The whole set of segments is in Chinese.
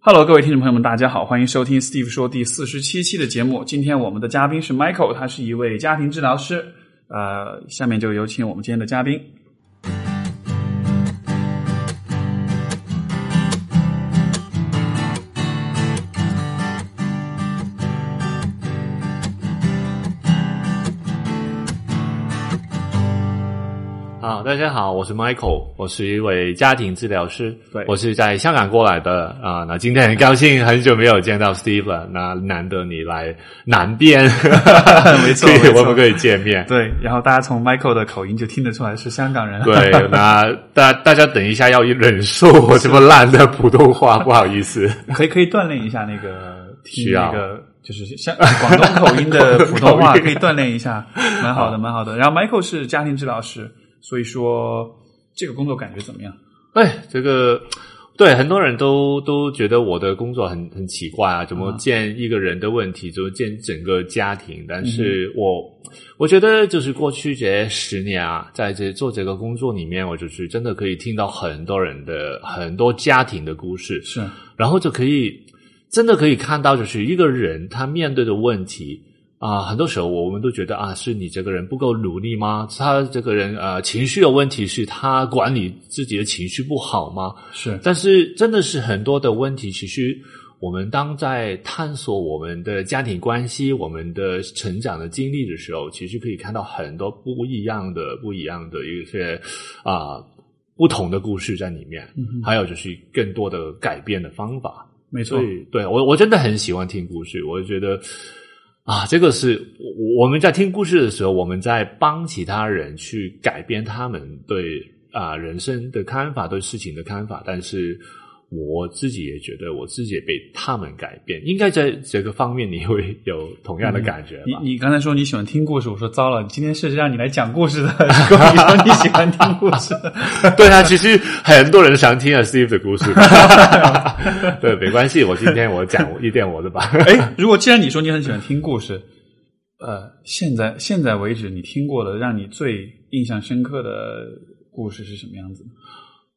Hello，各位听众朋友们，大家好，欢迎收听 Steve 说第四十七期的节目。今天我们的嘉宾是 Michael，他是一位家庭治疗师。呃，下面就有请我们今天的嘉宾。大家好，我是 Michael，我是一位家庭治疗师，对我是在香港过来的啊。那今天很高兴，很久没有见到 Steve 了，那难得你来南边，没错可我们可以见面。对，然后大家从 Michael 的口音就听得出来是香港人。对，那大大家等一下要忍受我这么烂的普通话，不好意思。可以可以锻炼一下那个听需要那个就是像广东口音的普通话，可以锻炼一下，蛮好的，蛮好的。然后 Michael 是家庭治疗师，所以说这个工作感觉怎么样？哎，这个对很多人都都觉得我的工作很很奇怪啊，怎么见一个人的问题，怎么见整个家庭？但是我、我觉得就是过去这十年啊，在这做这个工作里面，我就是真的可以听到很多人的很多家庭的故事，是然后就可以真的可以看到，就是一个人他面对的问题啊、很多时候我们都觉得啊，是你这个人不够努力吗？他这个人呃情绪的问题，是他管理自己的情绪不好吗？是，但是真的是很多的问题，其实我们当在探索我们的家庭关系、我们的成长的经历的时候，其实可以看到很多不一样的、不一样的一些啊、不同的故事在里面，嗯还有就是更多的改变的方法。没错对我我真的很喜欢听故事，我觉得啊，这个是我们在听故事的时候，我们在帮其他人去改变他们对啊人生的看法、对事情的看法，但是。我自己也觉得，我自己也被他们改变。应该在这个方面，你会有同样的感觉吧？你你刚才说你喜欢听故事，我说糟了，今天是让你来讲故事的，你说你喜欢听故事，对啊，其实很多人想听啊 Steve 的故事。对，没关系，我今天我讲一点我的吧。哎，如果既然你说你很喜欢听故事，呃，现在现在为止你听过的让你最印象深刻的故事是什么样子的？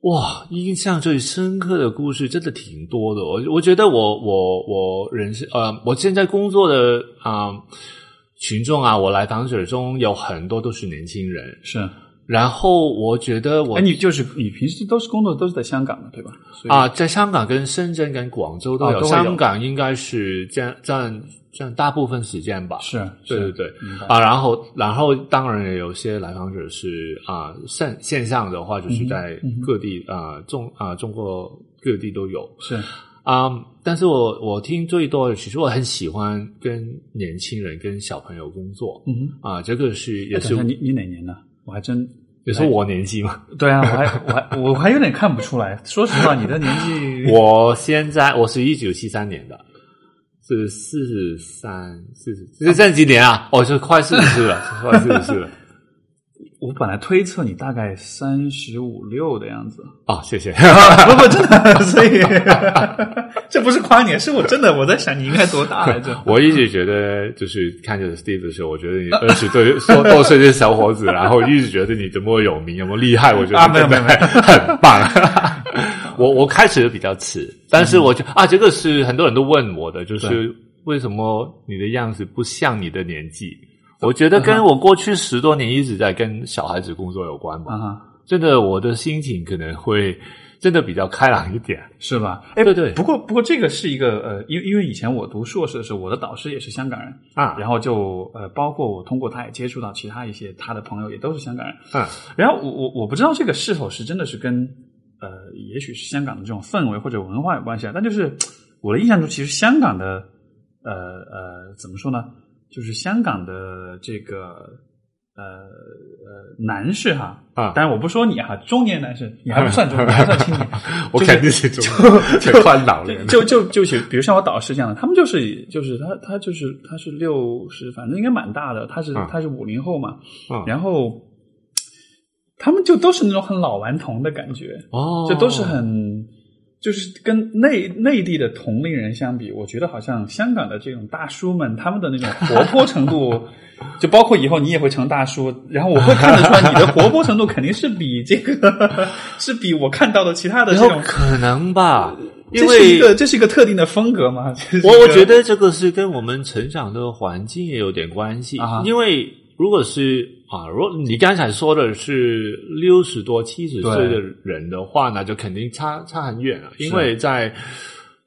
哇，印象最深刻的故事真的挺多的。我我觉得我我我人生呃，我现在工作的啊、群众啊，我来访者中有很多都是年轻人。是，然后我觉得我哎，你就是你平时都是工作都是在香港的对吧？啊，在香港、跟深圳、跟广州都有。哦都有香港应该是占占占大部分时间吧。是，对对对啊，然后然后当然也有些来访者是啊线线上的话，就是在各地啊中啊中国各地都有是啊。但是我我听最多的，其实我很喜欢跟年轻人、跟小朋友工作嗯，啊，这个是也是你你哪年的？我还真也是我年纪嘛。对啊，我还我还我还有点看不出来。说实话，你的年纪 我现在我是一九七三年的，是四十三、四十，这这几年啊，哦，是快四十四了，快四十四了。我本来推测你大概三十五六的样子，哦，谢谢。不不，真的，所以 这不是夸你，是我真的我在想你应该多大来着？我一直觉得，就是看着 Steve 的时候，我觉得你二十多说多岁的小伙子，然后一直觉得你怎么有名，有没有厉害？我觉得啊没有没有很棒。我我开始的比较迟，但是我就啊，这个是很多人都问我的，就是为什么你的样子不像你的年纪？我觉得跟我过去十多年一直在跟小孩子工作有关吧。真的，我的心情可能会 真的比较开朗一点。是吧？哎，对对。不过不过这个是一个呃，因为因为以前我读硕士的时候，我的导师也是香港人，啊。然后就呃，包括我通过他也接触到其他一些他的朋友也都是香港人，啊。然后我我我不知道这个是否是真的是跟呃，也许是香港的这种氛围或者文化有关系啊，但就是我的印象中，其实香港的呃呃怎么说呢，就是香港的这个呃呃男士哈啊当然我不说你哈，中年男士你还不算中年，你 还算青年，我肯定是中就老年了。就就就是，比如像我导师这样的，他们就是就是他他就是他是六十，反正应该蛮大的，他是、嗯他是五零后嘛，嗯然后他们就都是那种很老顽童的感觉，哦，就都是很就是跟内内地的同龄人相比，我觉得好像香港的这种大叔们，他们的那种活泼程度，就包括以后你也会成大叔，然后我会看得出来你的活泼程度肯定是比这个 是比我看到的其他的这种可能吧？因这是一个这是一个特定的风格吗？这是一我我觉得这个是跟我们成长的环境也有点关系，啊因为如果是啊，如果你刚才说的是六十多、七十岁的人的话，那就肯定差差很远了，因为在。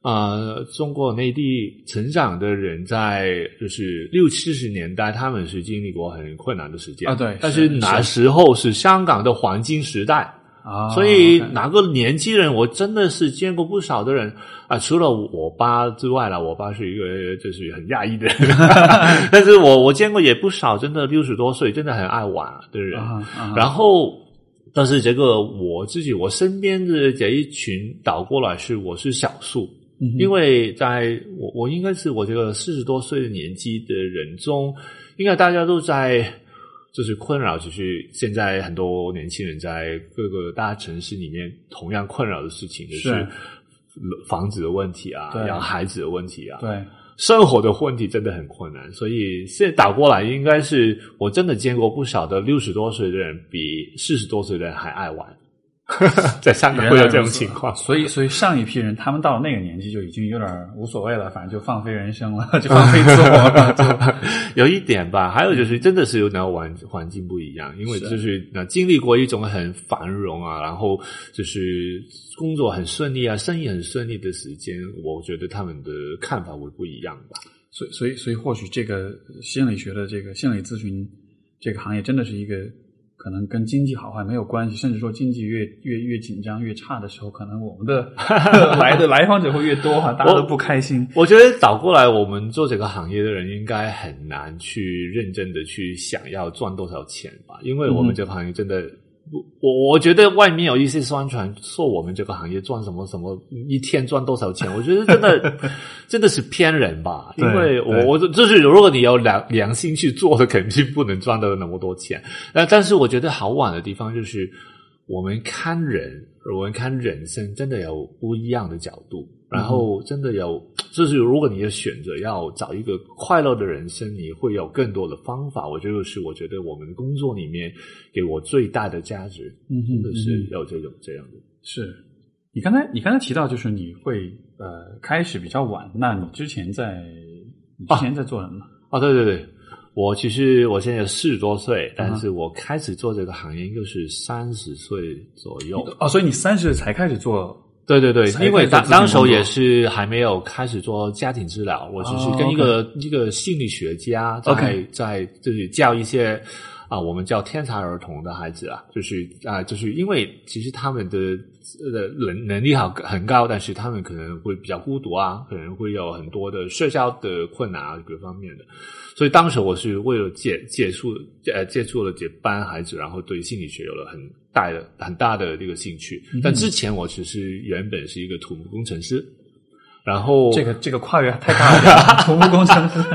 呃、中国内地成长的人在就是六七十年代，他们是经历过很困难的时间。啊对但是是。那时候是香港的黄金时代，啊，所以哪个年纪人，我真的是见过不少的人啊，除了我爸之外了，我爸是一个就是很压抑的人，但是我我见过也不少，真的六十多岁，真的很爱玩的人。啊啊。然后，但是这个我自己我身边的这一群倒过来是我是少数，嗯因为在我我应该是我这个四十多岁的年纪的人中，应该大家都在就是困扰，就是现在很多年轻人在各个大城市里面同样困扰的事情，就是是房子的问题啊，养孩子的问题啊，对生活的问题真的很困难，所以现在倒过来，应该是我真的见过不少的六十多岁的人比四十多岁的人还爱玩，在香港会有这种情况。所以，所以上一批人，他们到了那个年纪就已经有点无所谓了，反正就放飞人生了，就放飞自我了。有一点吧，还有就是真的是有那环环境不一样，因为就是那经历过一种很繁荣啊，然后就是工作很顺利啊，生意很顺利的时间，我觉得他们的看法会不一样吧。所以，所以，所以，或许这个心理学的这个心理咨询这个行业，真的是一个可能跟经济好坏没有关系，甚至说经济越越越紧张越差的时候，可能我们的 来的来访者会越多哈，大家都不开心。我觉得倒过来，我们做这个行业的人应该很难去认真的去想要赚多少钱吧，因为我们这个行业真的，我我觉得外面有一些宣传说我们这个行业赚什么什么一天赚多少钱，我觉得真的真的是骗人吧，因为我我就是如果你有良良心去做的，肯定不能赚到那么多钱。那但是我觉得好玩的地方就是。我们看人，我们看人生，真的有不一样的角度。然后，真的有，就是如果你的选择要找一个快乐的人生，你会有更多的方法。我觉得是，我觉得我们工作里面给我最大的价值，真的是有这种这样的。是你刚才你刚才提到，就是你会呃开始比较晚，那你之前在你之前在做什么？哦，对对对，我其实我现在四十多岁，嗯但是我开始做这个行业应该是三十岁左右。哦，所以你三十才开始做对对对，因为当当时候也是还没有开始做家庭治疗，我只是跟一个、一个心理学家在在就是教一些啊、我们叫天才儿童的孩子啊，就是啊、就是因为其实他们的呃能能力好很高，但是他们可能会比较孤独啊，可能会有很多的社交的困难啊各方面的，所以当时我是为了接接触呃接触了这班孩子，然后对心理学有了很大的很大的这个兴趣。但之前我只是原本是一个土木工程师，然后这个这个跨越太大了，土木工程师。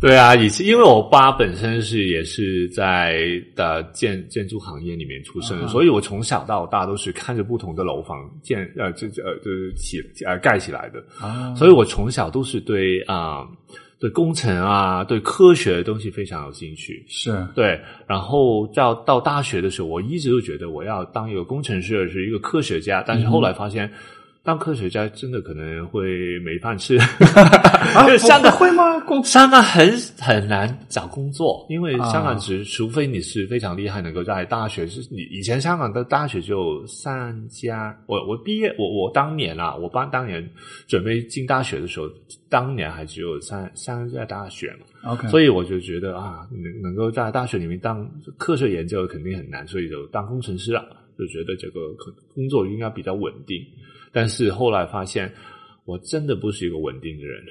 对啊，以前因为我爸本身是也是在的建建筑行业里面出生所以我从小到大都是看着不同的楼房建呃这这呃就是起呃盖起来的，啊，所以我从小都是对啊、对工程啊对科学的东西非常有兴趣。是对，然后到到大学的时候，我一直都觉得我要当一个工程师，是一个科学家。但是后来发现，当科学家真的可能会没饭吃。香港不会吗？工香港很很难找工作，因为啊香港只除非你是非常厉害，能够在大学，是你以前香港的大学就三家。我我毕业，我我当年啊，我当当年准备进大学的时候，当年还只有三三家大学嘛。OK，所以我就觉得啊，能能够在大学里面当科学研究肯定很难，所以就当工程师了，就觉得这个可工作应该比较稳定。但是后来发现，我真的不是一个稳定的人，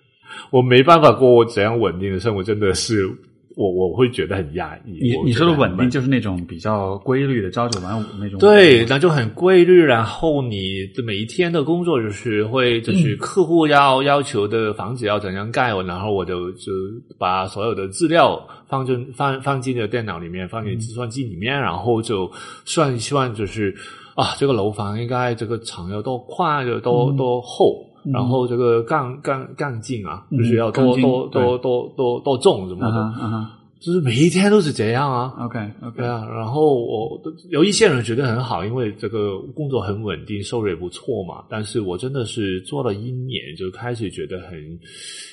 我没办法过我怎样稳定的生活，真的是我我会觉得很压抑。你你说的稳定就是那种比较规律的朝九晚五那种。对，那就很规律。然后你的每一天的工作就是会，就是客户要要求的房子要怎样盖，然后我就就把所有的资料放进放放进了电脑里面，放进计算机里面，然后就算一算，就是啊，这个楼房应该这个墙要多宽，有多多厚。然后这个杠杠杠劲啊，就是要多嗯多多多多多重什么的，就是每一天都是这样啊。OK OK，对啊，然后我有一些人觉得很好，因为这个工作很稳定，收入也不错嘛。但是我真的是做了一年，就开始觉得很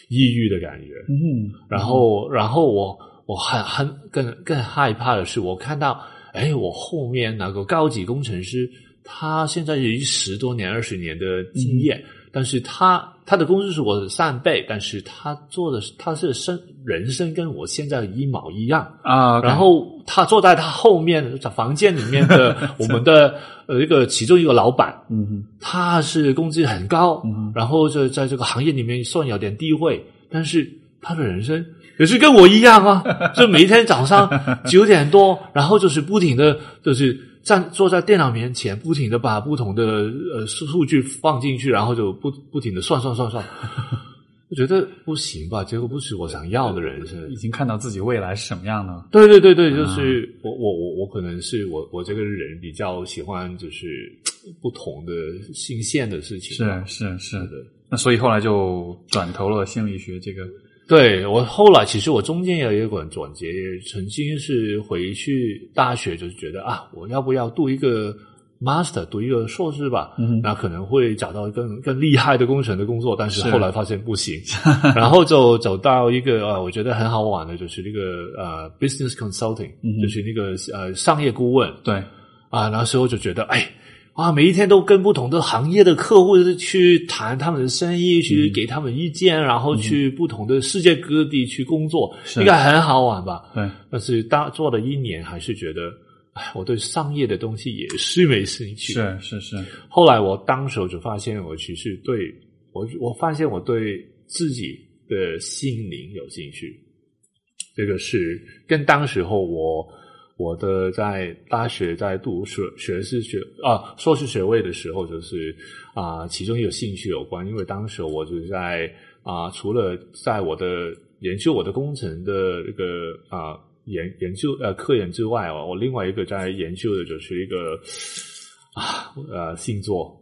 抑郁的感觉。嗯然后，然后我我很很更更害怕的是，我看到，哎，我后面那个高级工程师，他现在有十多年、二十年的经验，但是他他的工资是我的三倍，但是他做的他是生人生跟我现在一毛一样。啊，然后他坐在他后面在房间里面的 我们的呃一个其中一个老板，嗯哼他是工资很高，嗯然后就在这个行业里面算有点地位，但是他的人生也是跟我一样啊，就每天早上九点多，然后就是不停的就是站坐在电脑面前，不停的把不同的呃数数据放进去，然后就不不停的算算算算。我觉得不行吧，结果不是我想要的人生。已经看到自己未来是什么样的了。对对对对，就是我我我我可能是我我这个人比较喜欢就是不同的新鲜的事情。是是是的。那所以后来就转投了心理学这个。对我后来其实我中间有一个转折，曾经是回去大学就是觉得啊，我要不要读一个 master，读一个硕士吧？嗯那可能会找到更更厉害的工程的工作，但是是后来发现不行，然后就走到一个啊，我觉得很好玩的，就是那个呃 business consulting，、嗯就是那个呃商业顾问对，啊，那时候就觉得哎。啊，每一天都跟不同的行业的客户去谈他们的生意，嗯去给他们意见，然后去不同的世界各地去工作，是应该很好玩吧？对，但是当做了一年，还是觉得，哎，我对商业的东西也是没兴趣。是是是，后来我当时就发现，我其实对我，我发现我对自己的心灵有兴趣。这个是跟当时候我我的在大学在读学学士学啊硕士学位的时候，就是啊、其中有兴趣有关，因为当时我就在啊、除了在我的研究我的工程的这个啊、研研究呃科研之外哦，我另外一个在研究的就是一个啊呃星座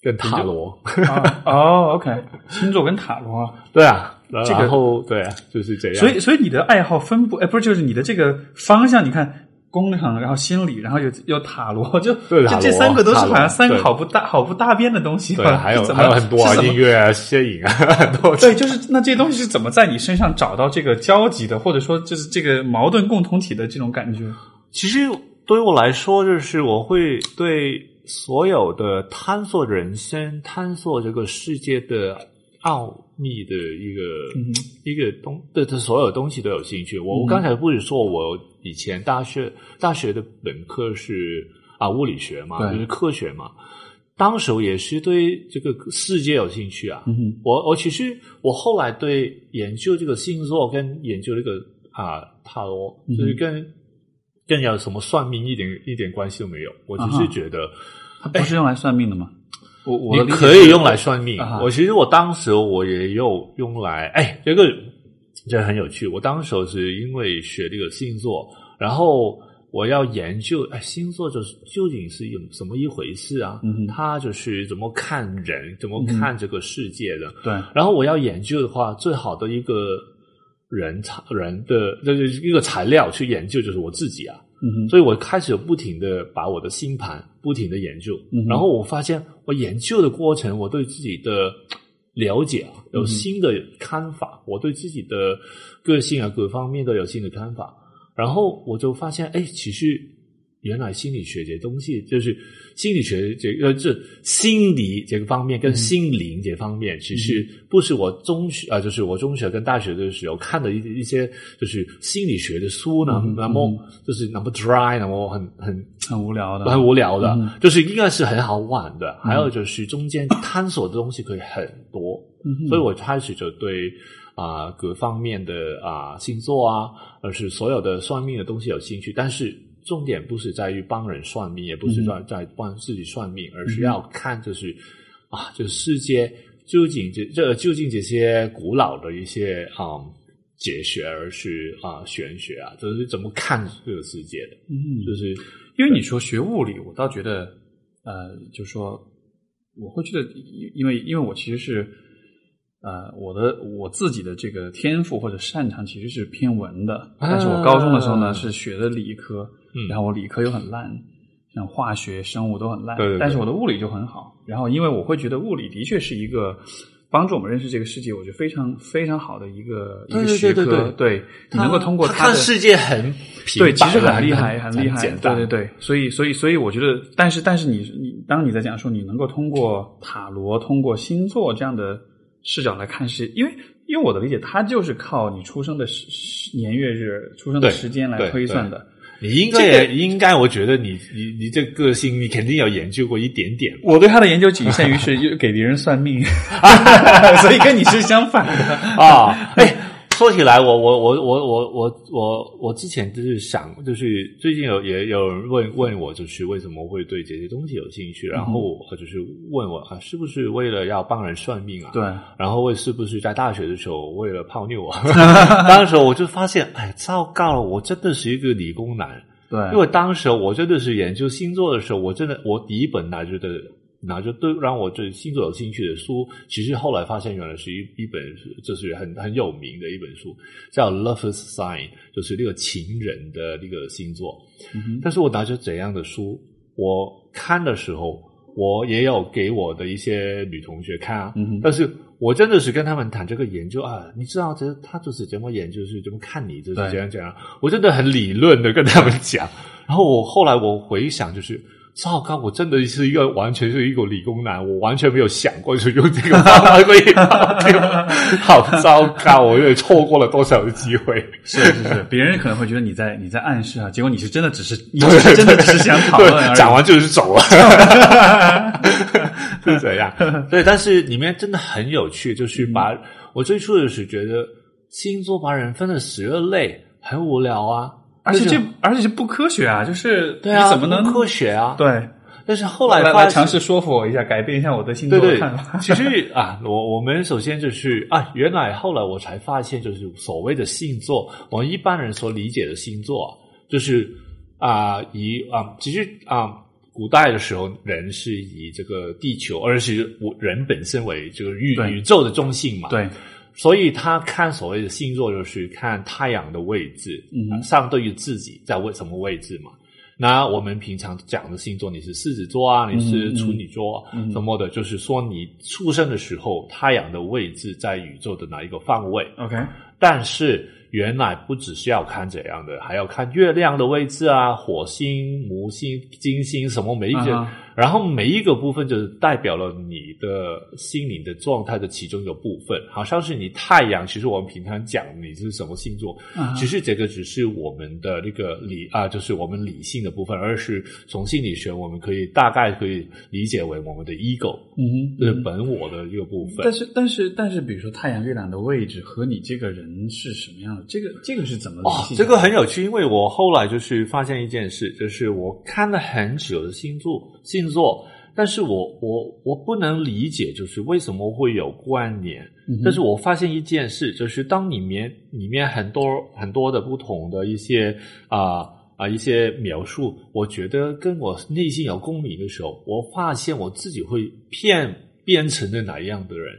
跟塔罗，啊哦，OK，星座跟塔罗啊，对啊，这个然后对啊，就是这样，所以所以你的爱好分布，哎，不是，就是你的这个方向，你看。工程，然后心理，然后有有塔罗，就就这三个都是好像三个好不大好不搭边的东西。对，还有还有很多音乐啊、摄影啊，很多对，就是那这些东西是怎么在你身上找到这个交集的，或者说就是这个矛盾共同体的这种感觉？其实对于我来说，就是我会对所有的探索人生、探索这个世界的奥秘的一个、嗯一个东对他所有东西都有兴趣。我我刚才不是说我以前大学大学的本科是啊物理学嘛，就是科学嘛。当时我也是对这个世界有兴趣啊，嗯，我我其实我后来对研究这个星座跟研究这个啊塔罗，嗯就是跟跟要什么算命一点一点关系都没有。我只是觉得它不是用来算命的吗？我我你可以用来算命。啊我其实我当时我也有用来，哎，这个这很有趣。我当时是因为学这个星座，然后我要研究，哎，星座就是究竟是有什么一回事啊？嗯它就是怎么看人，怎么看这个世界的。对，然后我要研究的话，最好的一个人材人的就是一个材料去研究，就是我自己啊。嗯，所以我开始不停的把我的星盘不停的研究，嗯然后我发现我研究的过程，我对自己的了解啊，有新的看法，我对自己的个性啊各方面都有新的看法，然后我就发现，哎，其实原来心理学这东西，就是心理学这个这心理这个方面跟心灵这方面，其实不是我中学啊、就是我中学跟大学的时候看的一一些就是心理学的书呢，嗯那么就是那么 dry，那么很很很无聊的，很无聊的，嗯。就是应该是很好玩的。还有就是中间探索的东西可以很多，嗯所以我开始就对啊、各方面的啊、星座啊，而是所有的算命的东西有兴趣。但是重点不是在于帮人算命，也不是在在帮自己算命，而是要看就是啊，这个世界究竟这这究竟这些古老的一些啊、哲学，而是啊、玄学啊，就是怎么看这个世界的，嗯，就是因为你说学物理，我倒觉得，呃，就说我会觉得，因因为因为我其实是，呃，我的我自己的这个天赋或者擅长其实是偏文的，但是我高中的时候呢是学的理科，嗯然后我理科又很烂，像化学、生物都很烂，对对对但是我的物理就很好。然后因为我会觉得物理的确是一个帮助我们认识这个世界，我觉得非常非常好的一个一个学对对科。对你能够通过他它的看世界很对，其实很厉害，很厉害，对对对，所以所以所以我觉得，但是但是你你当你在讲说你能够通过塔罗、通过星座这样的视角来看世界，因为因为我的理解，它就是靠你出生的时时年月日、出生的时间来推算的。你应该也应该，我觉得你你你这个性，你肯定有研究过一点点。我对他的研究仅限于是 给别人算命，所以跟你是相反的。啊，哎，说起来，我我我我我我我我之前就是想，就是最近有也有人问问我，就是为什么会对这些东西有兴趣，然后我就是问我啊，是不是为了要帮人算命啊？对，然后为是不是在大学的时候为了泡妞啊？当时我就发现，哎，糟糕了，我真的是一个理工男。对，因为当时我真的是研究星座的时候，我真的我第一本拿着的拿着对让我对星座有兴趣的书，其实后来发现原来是一一本就是很很有名的一本书，叫《Lover's Sign》，就是那个情人的那个星座。嗯但是我拿着怎样的书，我看的时候，我也有给我的一些女同学看啊，嗯但是我真的是跟他们谈这个研究啊，你知道这他就是怎么研究，是怎么看你，就是对这样怎样，我真的很理论的跟他们讲，然后我后来我回想就是。糟糕！我真的是一个完全是一个理工男，我完全没有想过就用这个方法可以，好糟糕！我有点错过了多少的机会。是是是，别人可能会觉得你在你在暗示啊，结果你是真的只是你只是真的只是想讨论而，已。讲完就是走了，是怎样。对，但是里面真的很有趣，就是把、我最初的是觉得星座把人分了十二类，很无聊啊，而且这而且这不科学啊，就是对啊，你怎么能不科学啊？，对？但是后来来发现来尝试说服我一下，改变一下我的星座看法。，其实啊，我我们首先就是啊，原来后来我才发现，就是所谓的星座，我们一般人所理解的星座，就是啊以啊，其实啊，古代的时候人是以这个地球，而是我人本身为这个宇宇宙的中心嘛，对，所以他看所谓的星座，就是看太阳的位置，嗯相对于自己在位什么位置嘛。那我们平常讲的星座，你是狮子座啊，你是处女座啊，嗯嗯什么的，就是说你出生的时候，太阳的位置在宇宙的哪一个方位。OK，但是原来不只是要看这样的，还要看月亮的位置啊，火星、木星、金星什么每一个，然后每一个部分就是代表了你的心灵的状态的其中一个部分，好像是你太阳。其实我们平常讲你是什么星座，其实这个只是我们的那个理啊，就是我们理性的部分，而是从心理学我们可以大概可以理解为我们的 ego，嗯是本我的一个部分。但是但是但是，比如说太阳、月亮的位置和你这个人是什么样的，这个这个是怎么哦这个很有趣，因为我后来就是发现一件事，就是我看了很久的星座星座，但是我我我不能理解，就是为什么会有关联。嗯但是我发现一件事，就是当里面里面很多很多的不同的一些啊啊、一些描述，我觉得跟我内心有共鸣的时候，我发现我自己会变变成了哪样的人，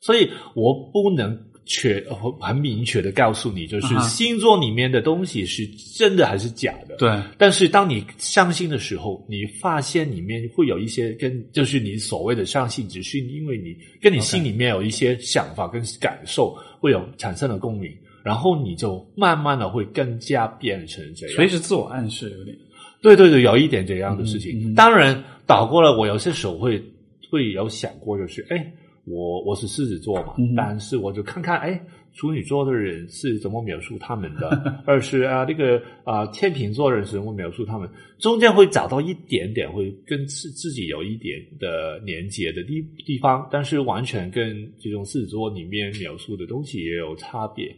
所以我不能确很明确的告诉你，就是星座里面的东西是真的还是假的。对但是当你相信的时候，你发现里面会有一些跟就是你所谓的相信，只是因为你跟你心里面有一些想法跟感受会有产生了共鸣，然后你就慢慢的会更加变成这样。所以是自我暗示有点。对对对，有一点这样的事情。嗯嗯当然，倒过来，我有些时候会会有想过，就是哎，我我是狮子座嘛，嗯但是我就看看哎。处女座的人是怎么描述他们的？二是啊，那个啊，天秤座的人是怎么描述他们？中间会找到一点点会跟自自己有一点的连接的地地方，但是完全跟这种狮子座里面描述的东西也有差别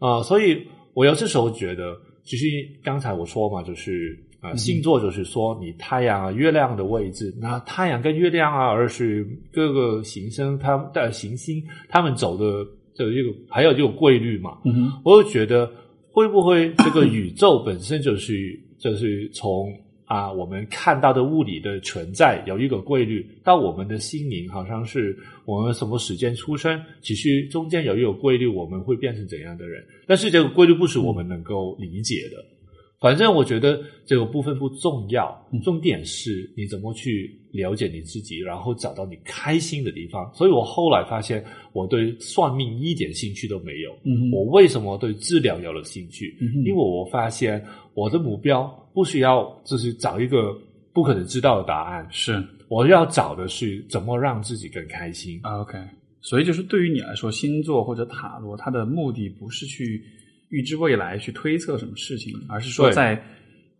啊、所以我有些时候觉得，其实刚才我说嘛，就是啊、星座就是说你太阳啊、月亮的位置，那太阳跟月亮啊，而是各个行星它们的行星它们走的的一个还有这个规律嘛，我就觉得会不会这个宇宙本身就是就是从啊，我们看到的物理的存在有一个规律，到我们的心灵好像是我们什么时间出生，其实中间有一个规律，我们会变成怎样的人？但是这个规律不是我们能够理解的。反正我觉得这个部分不重要，重点是你怎么去了解你自己，然后找到你开心的地方。所以我后来发现，我对算命一点兴趣都没有。嗯我为什么对治疗有了兴趣？嗯哼因为我发现我的目标不需要就是找一个不可能知道的答案，是我要找的是怎么让自己更开心。啊 OK，所以就是对于你来说，星座或者塔罗，它的目的不是去预知未来、去推测什么事情，而是说在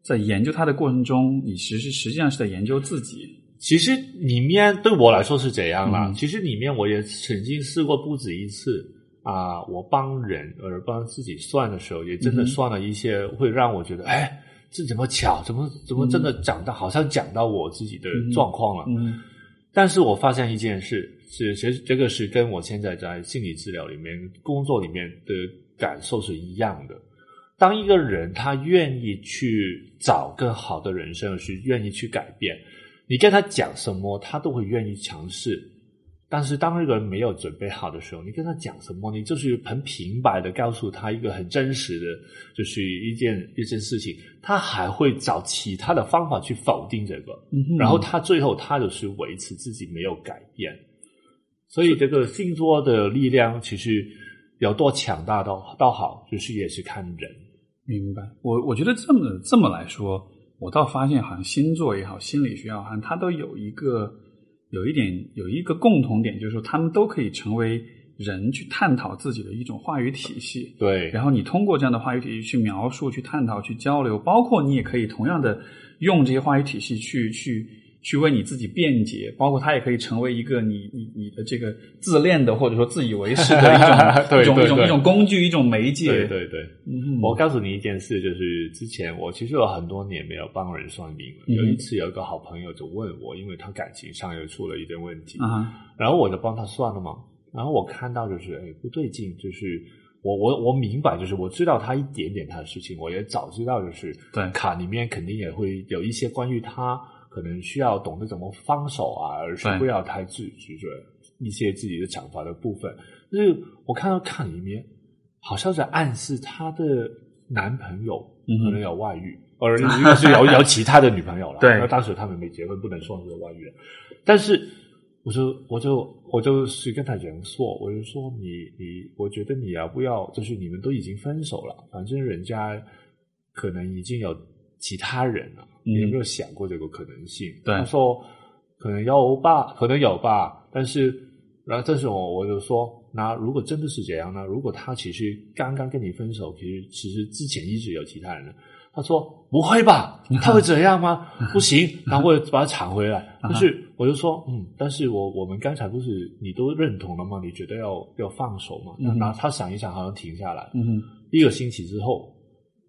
在研究它的过程中，你其实实际上是在研究自己。其实里面对我来说是这样啦。嗯其实里面我也曾经试过不止一次啊，我帮人而帮自己算的时候，也真的算了一些会让我觉得，哎，这怎么巧？怎么怎么真的讲到，好像讲到我自己的嗯状况了。嗯但是我发现一件事，是其实这个是跟我现在在心理治疗里面工作里面的感受是一样的。当一个人他愿意去找更好的人生，是愿意去改变，你跟他讲什么，他都会愿意尝试。但是当一个人没有准备好的时候，你跟他讲什么，你就是很平白的告诉他一个很真实的，就是一件一件事情，他还会找其他的方法去否定这个。嗯然后他最后他就是维持自己没有改变，所以这个星座的力量其实有多强大倒倒好，就是也是看人。明白。我我觉得这么这么来说，我倒发现好像星座也好，心理学也好，好像它都有一个有一点有一个共同点，就是说他们都可以成为人去探讨自己的一种话语体系。对，然后你通过这样的话语体系去描述、去探讨、去交流，包括你也可以同样的用这些话语体系去去去为你自己辩解，包括它也可以成为一个你你你的这个自恋的或者说自以为是的一种 对一种一种一种工具、一种媒介。对对对。嗯，我告诉你一件事，就是之前我其实有很多年没有帮人算命了。嗯有一次有一个好朋友就问我，因为他感情上又出了一点问题，然后我就帮他算了嘛。然后我看到就是哎不对劲，就是我我我明白，就是我知道他一点点他的事情，我也早知道就是对卡里面肯定也会有一些关于他可能需要懂得怎么放手啊，而是不要太执执着一些自己的想法的部分。但是我看到看里面好像在暗示她的男朋友可能有外遇，而应该是有有其他的女朋友了。对那当时他们没结婚，不能算是外遇。但是我就我就我就是跟他讲说，我就说你你，我觉得你要不要，就是你们都已经分手了，反正人家可能已经有其他人了，嗯你有没有想过这个可能性？对他说可能有吧，可能有吧，但是然后这时候我就说，那如果真的是这样呢？如果他其实刚刚跟你分手，其实其实之前一直有其他人呢。他说不会吧？他会这样吗？不行，然后我把他抢回来。啊哈就是我就说，嗯，但是我我们刚才不是你都认同了吗？你觉得要要放手吗？那他想一想，好像停下来。嗯哼一个星期之后，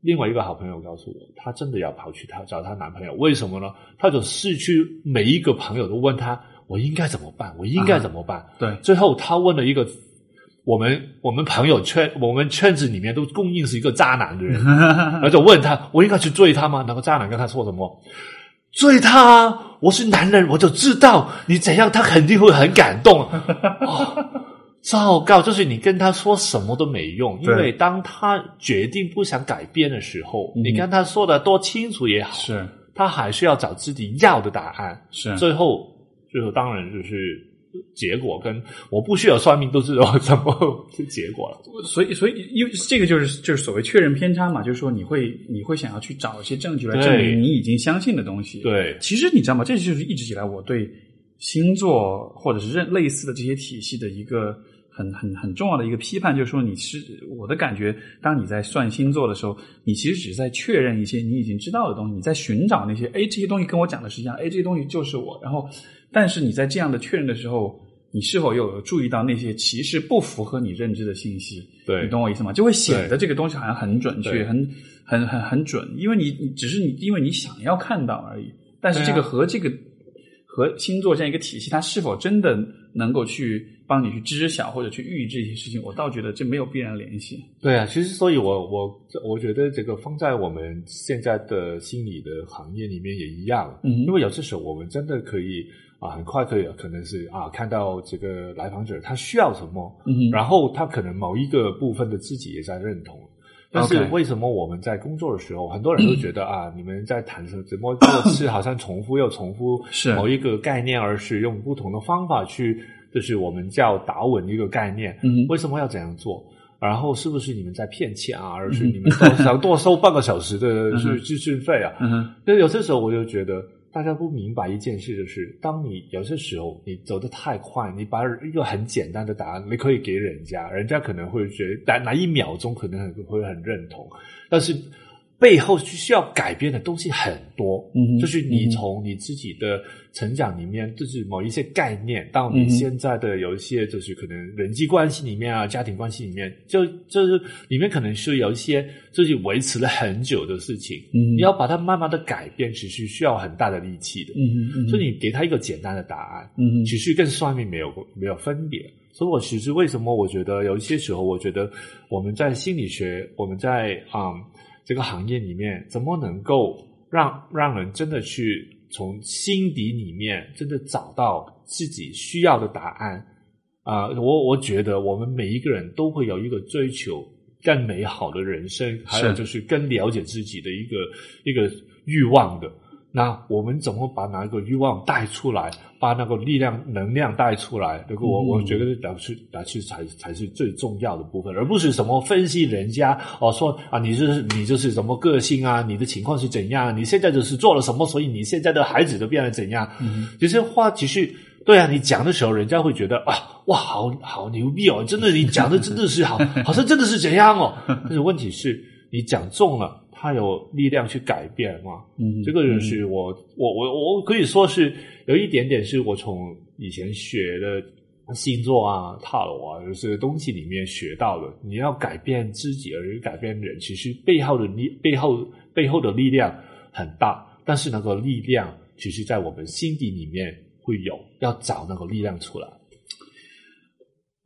另外一个好朋友告诉我，她真的要跑去她找她男朋友，为什么呢？她就失去每一个朋友都问她，我应该怎么办？我应该怎么办？对最后她问了一个我们我们朋友圈我们圈子里面都供应是一个渣男的人，然后就问他，我应该去追他吗？然后渣男跟他说什么？追他啊！我是男人，我就知道你怎样，他肯定会很感动。哦糟糕，就是你跟他说什么都没用，因为当他决定不想改变的时候，嗯你跟他说的多清楚也好，是他还是要找自己要的答案。是最后，最后当然就是结果跟我不需要算命都知道怎么是结果了。所以，所以，因为这个就是就是所谓确认偏差嘛，就是说你会你会想要去找一些证据来证明你已经相信的东西。，对，其实你知道吗？这就是一直以来我对星座或者是认类似的这些体系的一个很很很重要的一个批判，就是说你是我的感觉，当你在算星座的时候，你其实只是在确认一些你已经知道的东西，你在寻找那些哎这些东西跟我讲的是一样，哎这些东西就是我，然后但是你在这样的确认的时候。你是否又有注意到那些其实不符合你认知的信息？对你懂我意思吗？就会显得这个东西好像很准确，很很很很准，因为你你只是你因为你想要看到而已，但是这个和这个、和星座这样一个体系，它是否真的能够去帮你去知晓或者去预知一些事情，我倒觉得这没有必然联系。对啊，其实所以我我我觉得这个放在我们现在的心理的行业里面也一样，嗯因为有些时候我们真的可以啊，很快可以可能是啊，看到这个来访者他需要什么，嗯哼然后他可能某一个部分的自己也在认同。但是为什么我们在工作的时候，很多人都觉得 啊，你们在谈什么怎么做事，好像重复又重复是某一个概念，而是用不同的方法去，就是我们叫打稳一个概念。嗯为什么要这样做？然后是不是你们在骗钱啊？而是嗯你们多想多收半个小时的嗯哼是咨询费啊？嗯哼，所以有些时候我就觉得，大家不明白一件事，就是当你有些时候你走得太快，你把一个很简单的答案你可以给人家，人家可能会觉得哪哪一秒钟可能很会很认同，但是背后需要改变的东西很多。嗯就是你从你自己的成长里面，就是某一些概念，到你现在的有一些，就是可能人际关系里面啊，家庭关系里面，就就是里面可能是有一些就是维持了很久的事情，嗯你要把它慢慢的改变，其实需要很大的力气的。嗯所以你给他一个简单的答案，嗯哼其实跟算命没有没有分别。所以我其实为什么我觉得有一些时候，我觉得我们在心理学，我们在啊、嗯这个行业里面，怎么能够让让人真的去从心底里面真的找到自己需要的答案啊、我我觉得我们每一个人都会有一个追求更美好的人生，还有就是更了解自己的一个一个欲望的。那我们怎么把那个欲望带出来，把那个力量、能量带出来？这个我、嗯我觉得那是那是才才是最重要的部分，而不是什么分析人家哦说啊，你就是你就是什么个性啊，你的情况是怎样，你现在就是做了什么，所以你现在的孩子都变得怎样？嗯其实话其实对啊，你讲的时候，人家会觉得啊，哇，好好牛逼哦，真的你讲的真的是好，好像真的是怎样哦。但是问题是你讲中了，他有力量去改变嘛？嗯这个就是我我我我可以说是有一点点是我从以前学的星座啊、塔罗啊，就是东西里面学到的。你要改变自己，而改变人，其实背后的力背后背后的力量很大，但是那个力量其实在我们心底里面会有，要找那个力量出来。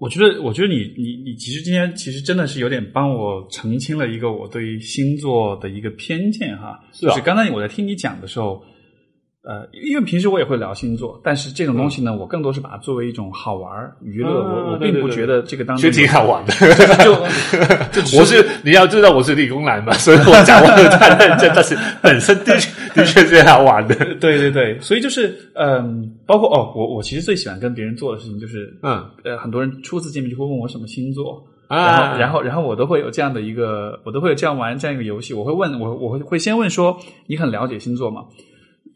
我觉得，我觉得你你你其实今天其实真的是有点帮我澄清了一个我对于星座的一个偏见哈。是啊就是刚才我在听你讲的时候，呃，因为平时我也会聊星座，但是这种东西呢，我更多是把它作为一种好玩儿娱乐，嗯我我并不觉得这个当中挺好玩的。就就 只我是你要知道我是理工男嘛，所以我讲话的太认真，但是本身的确 的确是好玩的。对对对，所以就是嗯，包括哦，我我其实最喜欢跟别人做的事情就是，嗯呃，很多人初次见面就会问我什么星座，啊然后然后然后我都会有这样的一个，我都会有这样玩这样一个游戏，我会问我我会会先问说你很了解星座吗？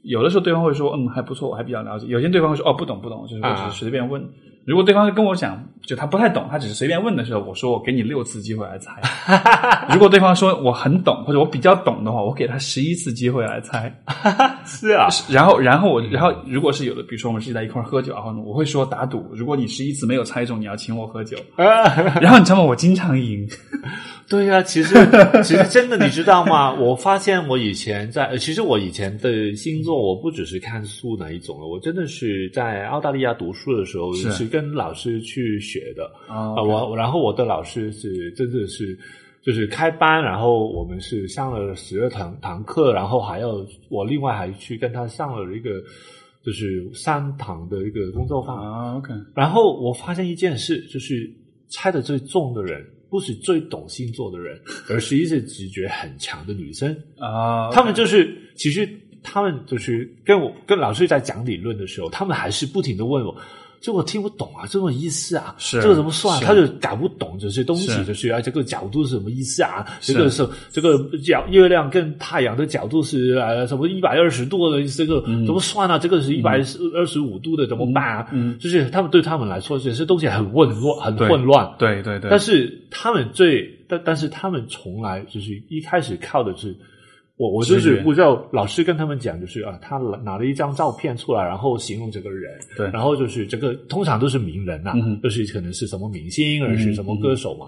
有的时候对方会说嗯还不错，我还比较了解。有些对方会说哦不懂不懂，就是我只啊是随便问。如果对方跟我讲就他不太懂，他只是随便问的时候，我说我给你六次机会来猜。如果对方说我很懂或者我比较懂的话，我给他十一次机会来猜。是啊，然后，然后我，然后如果是有的，比如说我们是在一块喝酒啊，或者我会说打赌，如果你十一次没有猜中，你要请我喝酒。然后你知道吗？我经常赢。对呀、其实 其实真的，你知道吗？我发现我以前在，呃其实我以前的星座，我不只是看书那一种了，我真的是在澳大利亚读书的时候是是跟老师去学的。啊啊，我然后我的老师是真的是就是开班，然后我们是上了十二堂堂课，然后还要我另外还去跟他上了一个就是三堂的一个工作坊。啊，OK，然后我发现一件事，就是猜的最重的人不是最懂星座的人，而是一些直觉很强的女生。啊，他们就是其实他们就是跟我跟老师在讲理论的时候，他们还是不停的问我。这我听不懂啊，这种意思啊，是这个怎么算？是他就搞不懂这些东西，就是啊，这个角度是什么意思啊？这个是这个角月亮跟太阳的角度是啊什么一百二十度的，这个怎么算啊？这个是一百二十五度的，怎么办啊？嗯就是他们对他们来说，这些东西很混乱，很混乱。对对对，但是他们最，但但是他们从来就是一开始靠的是我，我就是不知道老师跟他们讲，就是啊，他拿了一张照片出来，然后形容这个人，对。然后就是这个通常都是名人呐、嗯就是可能是什么明星，而是什么歌手嘛。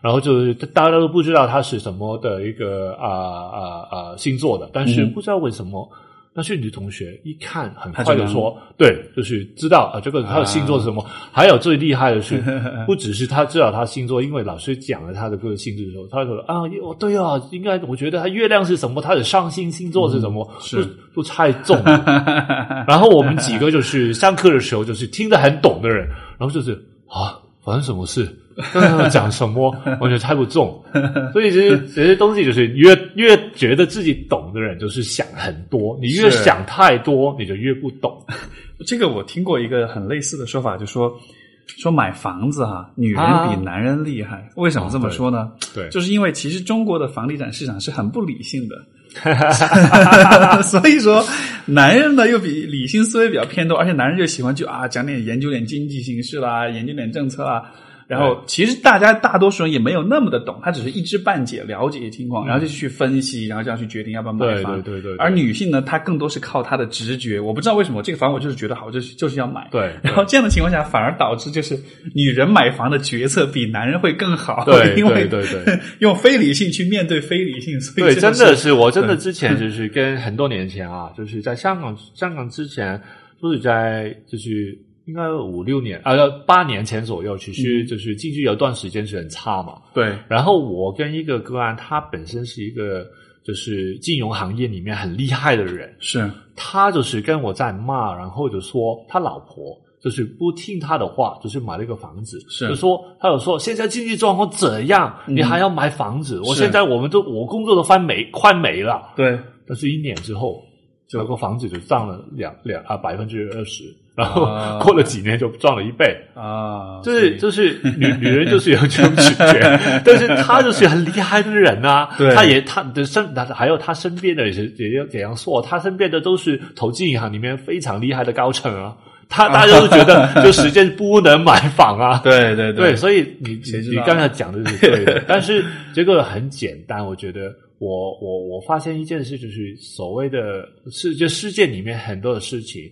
然后就是大家都不知道他是什么的一个啊啊啊星座的，但是嗯不知道为什么但是女同学一看，很快就说，对，就是知道啊，这个他的星座是什么。还有最厉害的是，不只是他知道他星座，因为老师讲了他的这个星座的时候，他说啊，哦，对啊，应该我觉得他月亮是什么，他的上星星座是什么，是都都猜中了。然后我们几个就是上课的时候，就是听得很懂的人，然后就是啊，发生什么事？呃 讲什么？完全猜不中。所以这些这些东西，就是越越觉得自己懂的人，就是想很多；你越想太多，你就越不懂。这个我听过一个很类似的说法，就说说买房子哈、女人啊比男人厉害。为什么这么说呢？对就是因为其实中国的房地产市场是很不理性的。所以说，男人呢又比理性思维比较偏多，而且男人就喜欢去啊讲点研究点经济形势啦，研究点政策啦。然后其实大家大多数人也没有那么的懂，他只是一知半解了解一些情况，然后就去分析，然后这样去决定要不要买房。对对对对而女性呢，她更多是靠她的直觉。我不知道为什么这个房我就是觉得好，就是就是要买。对然后这样的情况下，反而导致就是女人买房的决策比男人会更好，对因为对对对 用非理性去面对非理性，所以对，真的是，我真的之前就是跟很多年前啊，就是在香港，香港之前都是在就是应该五六年。啊，八年前左右，其实就是经济有段时间是很差嘛。对。然后我跟一个个案，他本身是一个就是金融行业里面很厉害的人，是。他就是跟我在骂，然后就说他老婆就是不听他的话，就是买了一个房子，是。就说他有说现在经济状况怎样，你还要买房子？我现在我们都我工作都快没快没了，对。但是一年之后，这个房子就涨了两两啊百分之二十，然后啊。过了几年就赚了一倍。啊，就是就是女女人就是有这种直觉，但是她就是很厉害的人啊，对。她也她的身，她还有她身边的也是也要怎样说，她身边的都是投资银行里面非常厉害的高层啊，他大家都觉得就时间不能买房啊，对对对，所以你你刚才讲的是对的，但是这个很简单，我觉得我我我发现一件事，就是所谓的世界世界里面很多的事情，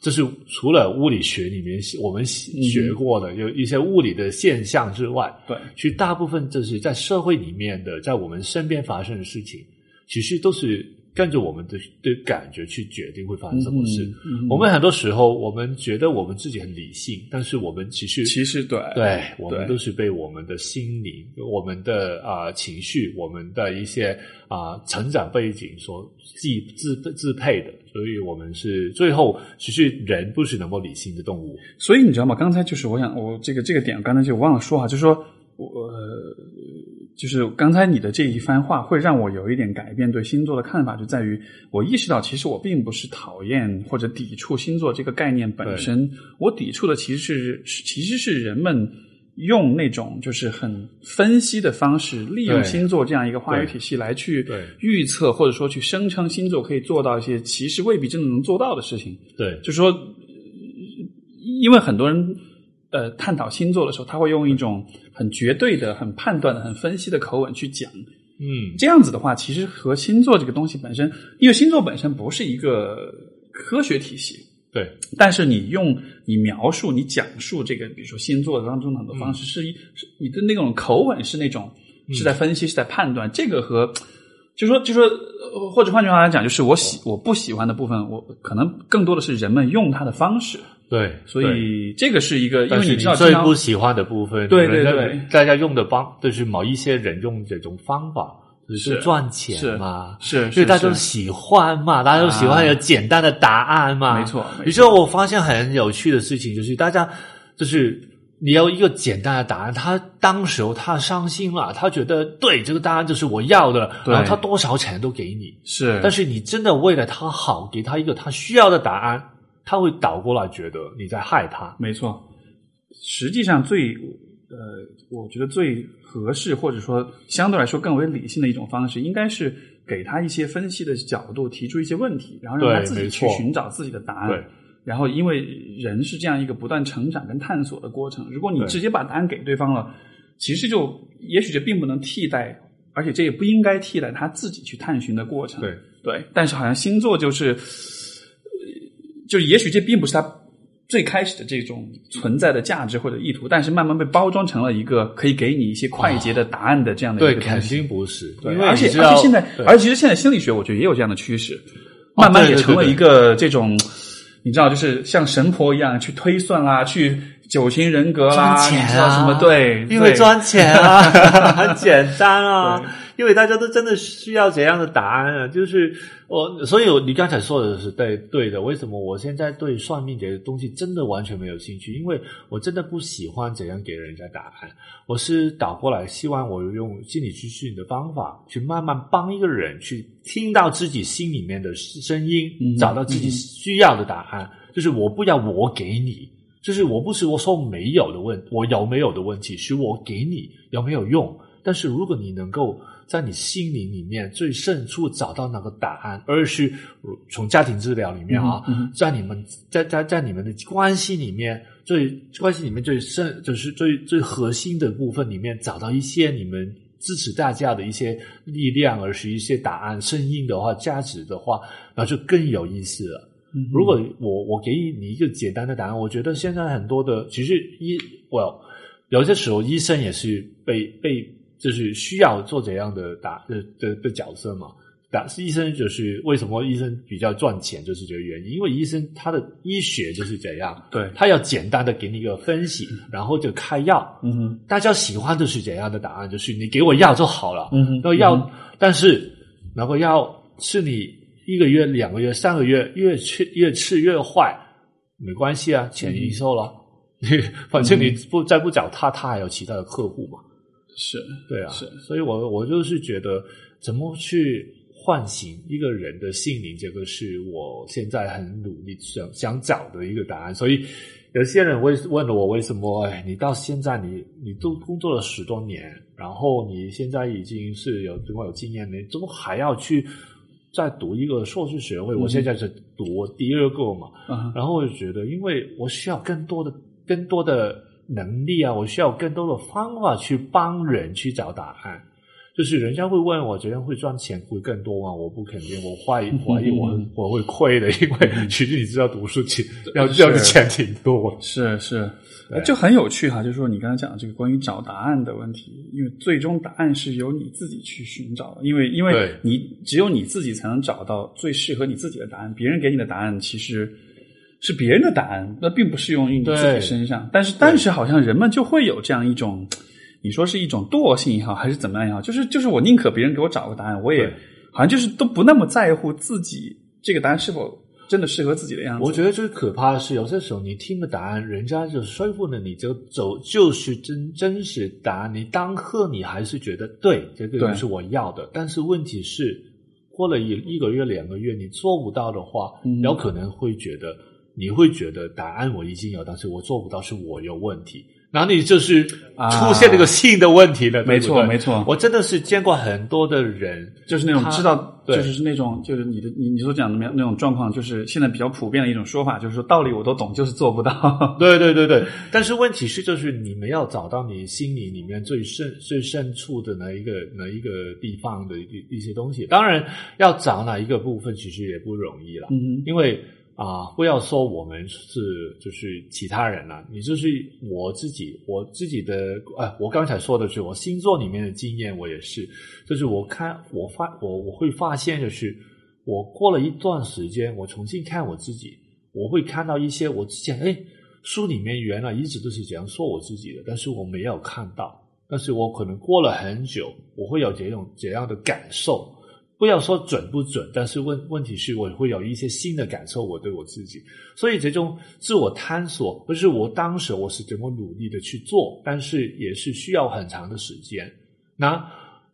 就是除了物理学里面我们学过的、有一些物理的现象之外，对，其实大部分就是在社会里面的，在我们身边发生的事情，其实都是跟着我们的的感觉去决定会发生什么事。嗯嗯我们很多时候，我们觉得我们自己很理性，但是我们其实其实对对我们都是被我们的心灵、我们的啊、呃情绪、我们的一些啊、呃成长背景所自自自配的，所以我们是最后其实人不是能够理性的动物。所以你知道吗？刚才就是我想，我这个这个点，我刚才就忘了说哈，就是说我、呃、就是刚才你的这一番话，会让我有一点改变对星座的看法，就在于我意识到，其实我并不是讨厌或者抵触星座这个概念本身，我抵触的其实是是其实是人们。用那种就是很分析的方式，利用星座这样一个话语体系来去预测，或者说去声称星座可以做到一些其实未必真的能做到的事情。对就是说，因为很多人呃探讨星座的时候，他会用一种很绝对的、很判断的、很分析的口吻去讲。嗯，这样子的话，其实和星座这个东西本身，因为星座本身不是一个科学体系，对但是你用你描述、你讲述这个，比如说星座当中的很多方式，是一是你的那种口吻是那种是在分析、是在判断，这个和就说就说，呃或者换句话来讲，就是我喜我不喜欢的部分，我可能更多的是人们用它的方式，对，所以这个是一个，因为但是知道最不喜欢的部分，对对对。大家用的方就是某一些人用这种方法，就是是赚钱是嘛，是因为是是大家都喜欢嘛，大家都喜欢有简单的答案嘛，没错没错。于是我发现很有趣的事情就是，大家就是你要一个简单的答案，他当时候他伤心了，他觉得对这个答案就是我要的，然后他多少钱都给你，是，但是你真的为了他好，给他一个他需要的答案，他会倒过来觉得你在害他。没错，实际上最呃，我觉得最合适或者说相对来说更为理性的一种方式，应该是给他一些分析的角度，提出一些问题，然后让他自己去寻找自己的答案。对然后，因为人是这样一个不断成长跟探索的过程，如果你直接把答案给对方了，其实就也许这并不能替代，而且这也不应该替代他自己去探寻的过程。对对，但是好像星座就是，呃就也许这并不是他最开始的这种存在的价值或者意图，但是慢慢被包装成了一个可以给你一些快捷的答案的这样的，一个东西。肯定不是，对，因为而且而且现在，而且其实现在心理学我觉得也有这样的趋势。慢慢对对对也成了一个这种，你知道，就是像神婆一样去推算啦，去九型人格啦，赚钱你知道什么？啊对，因为赚钱啊，很简单啊对。因为大家都真的需要怎样的答案啊，就是我，所以你刚才说的是对对的。为什么我现在对算命这个东西真的完全没有兴趣？因为我真的不喜欢怎样给人家答案。我是倒过来，希望我用心理咨询的方法去慢慢帮一个人去听到自己心里面的声音，嗯找到自己需要的答案。就是我不要我给你，就是我不是我说没有的问，我有没有的问题，是我给你有没有用。但是如果你能够在你心灵里面最深处找到那个答案，而是从家庭治疗里面啊，在你们在在在你们的关系里面最关系里面最深就是最最核心的部分里面找到一些你们支持大家的一些力量，而是一些答案声音的话，价值的话，那就更有意思了。嗯如果我我给你一个简单的答案，我觉得现在很多的其实医我有些时候医生也是被被就是需要做怎样的打的的的角色嘛。答医生就是为什么医生比较赚钱，就是这个原因，因为医生他的医学就是这样，对，他要简单的给你一个分析，然后就开药。嗯哼，大家喜欢的是怎样的答案？就是你给我药就好了。嗯哼那药，嗯但是那个药是你一个月、两个月、三个月越吃越吃越坏，没关系啊，钱已收了。你 反正你不再不找他，他还有其他的客户嘛。是对啊，是所以我我就是觉得怎么去唤醒一个人的心灵，这个是我现在很努力想想找的一个答案。所以有些人问问了我为什么，哎，你到现在你你都工作了十多年，然后你现在已经是有这么有经验，你怎么还要去再读一个硕士学位？我现在是读第二个嘛，啊，然后我就觉得，因为我需要更多的、更多的能力啊，我需要更多的方法去帮人去找答案。就是人家会问我，怎样会赚钱会更多吗？我不肯定，我怀疑怀疑我我会亏的，因为其实你知道读书钱要要的钱挺多。是是，就很有趣哈。就是说，你刚才讲的这个关于找答案的问题，因为最终答案是由你自己去寻找的，因为因为你只有你自己才能找到最适合你自己的答案，别人给你的答案其实是别人的答案，那并不适用于你自己身上。但是但是好像人们就会有这样一种，你说是一种惰性也好，还是怎么样也好，就是就是我宁可别人给我找个答案，我也好像就是都不那么在乎自己这个答案是否真的适合自己的样子。我觉得最可怕的是，有些时候你听的答案，人家就说服了你，就走就是真真实答案。你当刻你还是觉得对，这个就是我要的。但是问题是，过了一一个月、两个月，你做不到的话，嗯有可能会觉得你会觉得答案我已经有，但是我做不到，是我有问题。然后你就是啊出现那个性的问题了，对没错没错我真的是见过很多的人，就是那种知道，就是那种，就是你的你你所讲的那那种状况，就是现在比较普遍的一种说法，就是说道理我都懂，就是做不到。对对对对，但是问题是，就是你们要找到你心里里面最深最深处的哪一个哪一个地方的一一些东西。当然，要找哪一个部分，其实也不容易了。嗯因为啊、不要说我们是就是其他人了、你就是我自己，我自己的啊，我刚才说的是我星座里面的经验，我也是，就是我看我发我我会发现，就是我过了一段时间，我重新看我自己，我会看到一些我之前哎书里面原来一直都是这样说我自己的，但是我没有看到，但是我可能过了很久，我会有这种这样的感受。不要说准不准，但是问问题是我会有一些新的感受，我对我自己，所以这种自我探索，不是我当时我是怎么努力的去做，但是也是需要很长的时间。那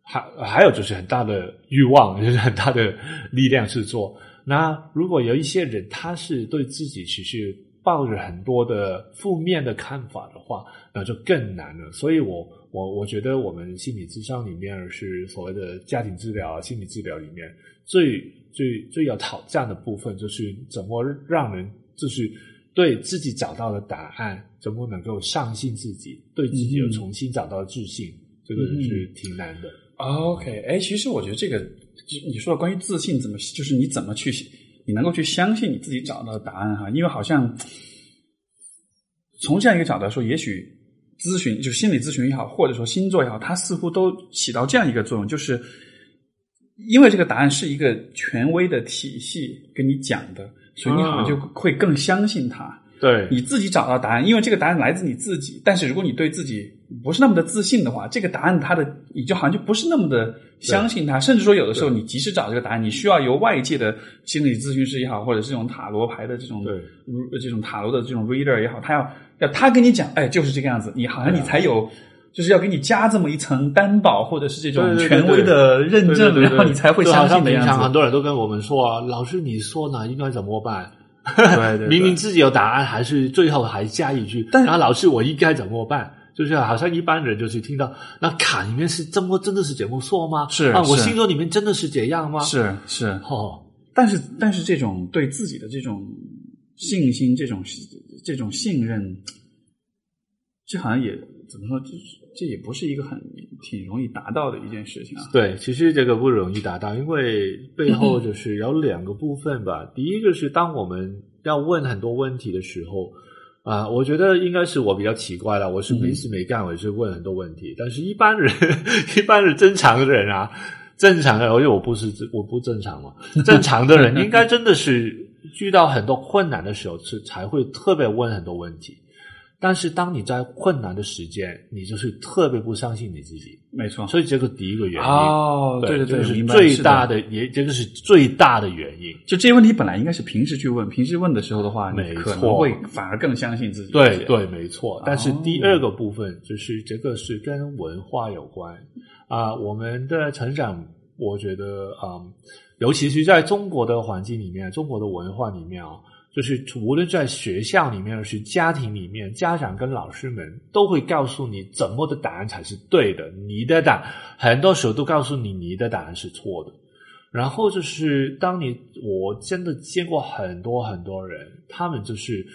还还有就是很大的欲望，就是很大的力量去做。那如果有一些人他是对自己其实抱着很多的负面的看法的话，那就更难了。所以我我我觉得我们心理智商里面是所谓的家庭治疗啊、心理治疗里面最最最要挑战的部分，就是怎么让人就是对自己找到的答案，怎么能够相信自己，对自己有嗯重新找到自信，这个是挺难的。OK，哎，其实我觉得这个，就你说的关于自信怎么，就是你怎么去，你能够去相信你自己找到的答案哈，因为好像从这样一个角度来说，也许咨询就心理咨询也好，或者说星座也好，它似乎都起到这样一个作用，就是因为这个答案是一个权威的体系跟你讲的，所以你好像就会更相信它。对，你自己找到答案，因为这个答案来自你自己。但是如果你对自己不是那么的自信的话，这个答案它的你就好像就不是那么的相信它。甚至说有的时候你即使找这个答案，你需要由外界的心理咨询师也好，或者是这种塔罗牌的这种对这种塔罗的这种 reader 也好，他要要他跟你讲，哎，就是这个样子，你好像你才有。就是要给你加这么一层担保，或者是这种权威的认证，然后你才会相信的样子。平常很多人都跟我们说啊，老师你说呢，应该怎么办？对 对，明明自己有答案，还是最后还加一句，然后老师我应该怎么办？就是好像一般人就是听到那卡里面是这么真的是这么说吗？是啊，我心中里面真的是这样吗？是是哦，但是但是这种对自己的这种信心，这种这种信任，这好像也怎么说？就是。这也不是一个很挺容易达到的一件事情啊。对，其实这个不容易达到，因为背后就是有两个部分吧。第一个是当我们要问很多问题的时候，啊，我觉得应该是我比较奇怪了。我是没事没干，我是问很多问题。但是一般人，一般是正常的人啊，正常的，而且我不是我不正常嘛。正常的人应该真的是遇到很多困难的时候，是才会特别问很多问题。但是当你在困难的时间，你就是特别不相信你自己，没错。所以这个第一个原因哦，对对对，是最大的，也这个是最大的原因。就这些问题本来应该是平时去问，平时问的时候的话，没可能会反而更相信自己。对对，没错。但是第二个部分就是这个是跟文化有关啊，我们的成长，我觉得啊，尤其是在中国的环境里面，中国的文化里面啊。就是无论在学校里面，还是家庭里面，家长跟老师们都会告诉你怎么的答案才是对的，你的答很多时候都告诉你你的答案是错的。然后就是当你我真的见过很多很多人，他们就是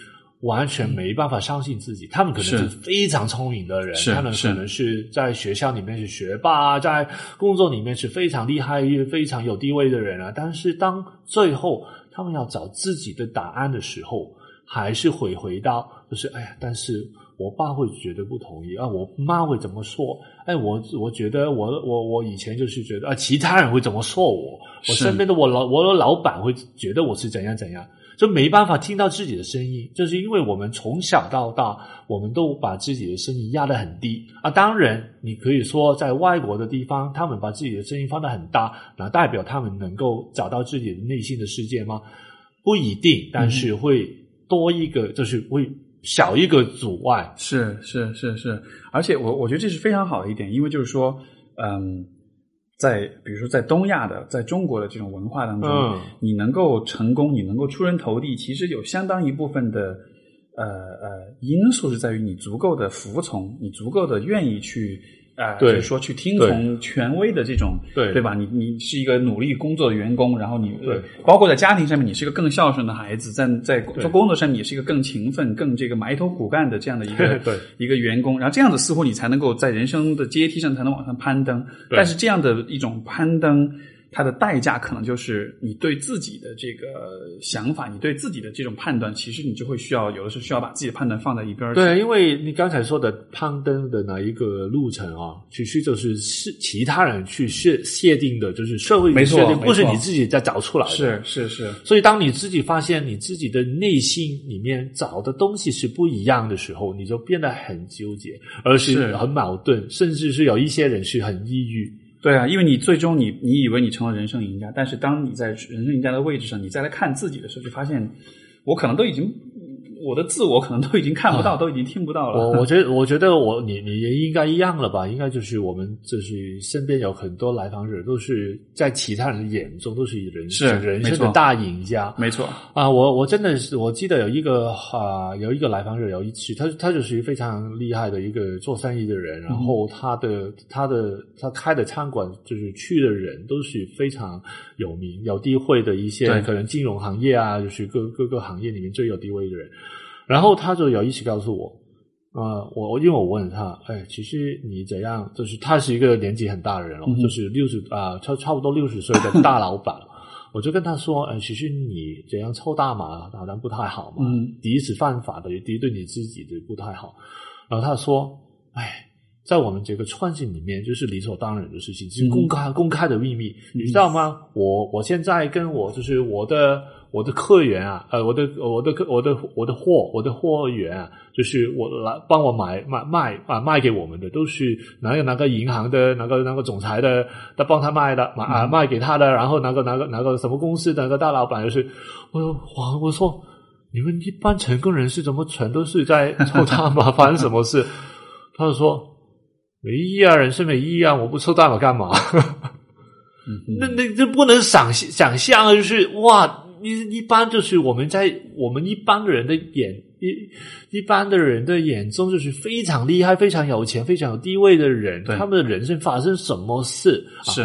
完全没办法相信自己，他们可能是非常聪明的人，他们可能是在学校里面是学霸，在工作里面是非常厉害、非常有地位的人啊。但是当最后。他们要找自己的答案的时候，还是会回到，就是哎呀，但是我爸会觉得不同意啊，我妈会怎么说？哎，我我觉得我我我以前就是觉得啊，其他人会怎么说我？我身边的我老我的老板会觉得我是怎样怎样。就没办法听到自己的声音，就是因为我们从小到大，我们都把自己的声音压得很低啊。当然，你可以说在外国的地方，他们把自己的声音放得很大，那代表他们能够找到自己的内心的世界吗？不一定，但是会多一个，就是会少一个阻碍。是是是是，而且我我觉得这是非常好的一点，因为就是说，嗯。在比如说，在东亚的，在中国的这种文化当中，你能够成功，你能够出人头地，其实有相当一部分的呃呃因素是在于你足够的服从，你足够的愿意去。啊，就是说去听从权威的这种，对对吧？你你是一个努力工作的员工，然后你对，包括在家庭上面，你是一个更孝顺的孩子，在在做工作上面，你是一个更勤奋、更这个埋头苦干的这样的一个对一个员工，然后这样子似乎你才能够在人生的阶梯上才能往上攀登。但是这样的一种攀登。它的代价可能就是你对自己的这个想法，你对自己的这种判断，其实你就会需要有的时候需要把自己的判断放在一边。对，因为你刚才说的攀登的那一个路程啊，其实就是是其他人去设设定的，就是社会设定，不是你自己在找出来的。是是是。所以当你自己发现你自己的内心里面找的东西是不一样的时候，你就变得很纠结，而是很矛盾，甚至是有一些人是很抑郁。对啊，因为你最终你你以为你成了人生赢家，但是当你在人生赢家的位置上，你再来看自己的时候，就发现我可能都已经。我的自我可能都已经看不到，都已经听不到了。我我觉得，我觉得我你你也应该一样了吧？应该就是我们就是身边有很多来访者，都是在其他人眼中都是人是人生的大赢家。没错啊，我我真的是我记得有一个啊，有一个来访者有一次，他他就是非常厉害的一个做生意的人，然后他的他的他开的餐馆就是去的人都是非常有名有地位的一些，可能金融行业啊，就是各各个行业里面最有地位的人。然后他就有意识告诉我，啊，我因为我问他，哎，其实你怎样？就是他是一个年纪很大的人了，就是六十啊，差差不多六十岁的大老板。我就跟他说，哎，其实你怎样抽大麻好像不太好嘛，第一次犯法的，第一对你自己的不太好。然后他说，哎，在我们这个创新里面，就是理所当然的事情，是公开、公开的秘密，你知道吗？我我现在跟我就是我的我的客源啊，呃，我的我的客我的我的货我的货源啊，就是我来帮我买买卖啊卖给我们的，都是哪个哪个银行的哪个哪个总裁的，他帮他卖的，买啊卖给他的，然后哪个哪个哪个什么公司的哪个大老板就是，我我我说。你们一般成功人士怎么全都是在抽大麻？发生什么事？他就说没意义啊，人生没意义啊，我不抽大麻干嘛？那那这不能想想象啊，就是哇，一一般就是我们在我们一般的人的眼一一般的人的眼中，就是非常厉害、非常有钱、非常有地位的人，他们的人生发生什么事是。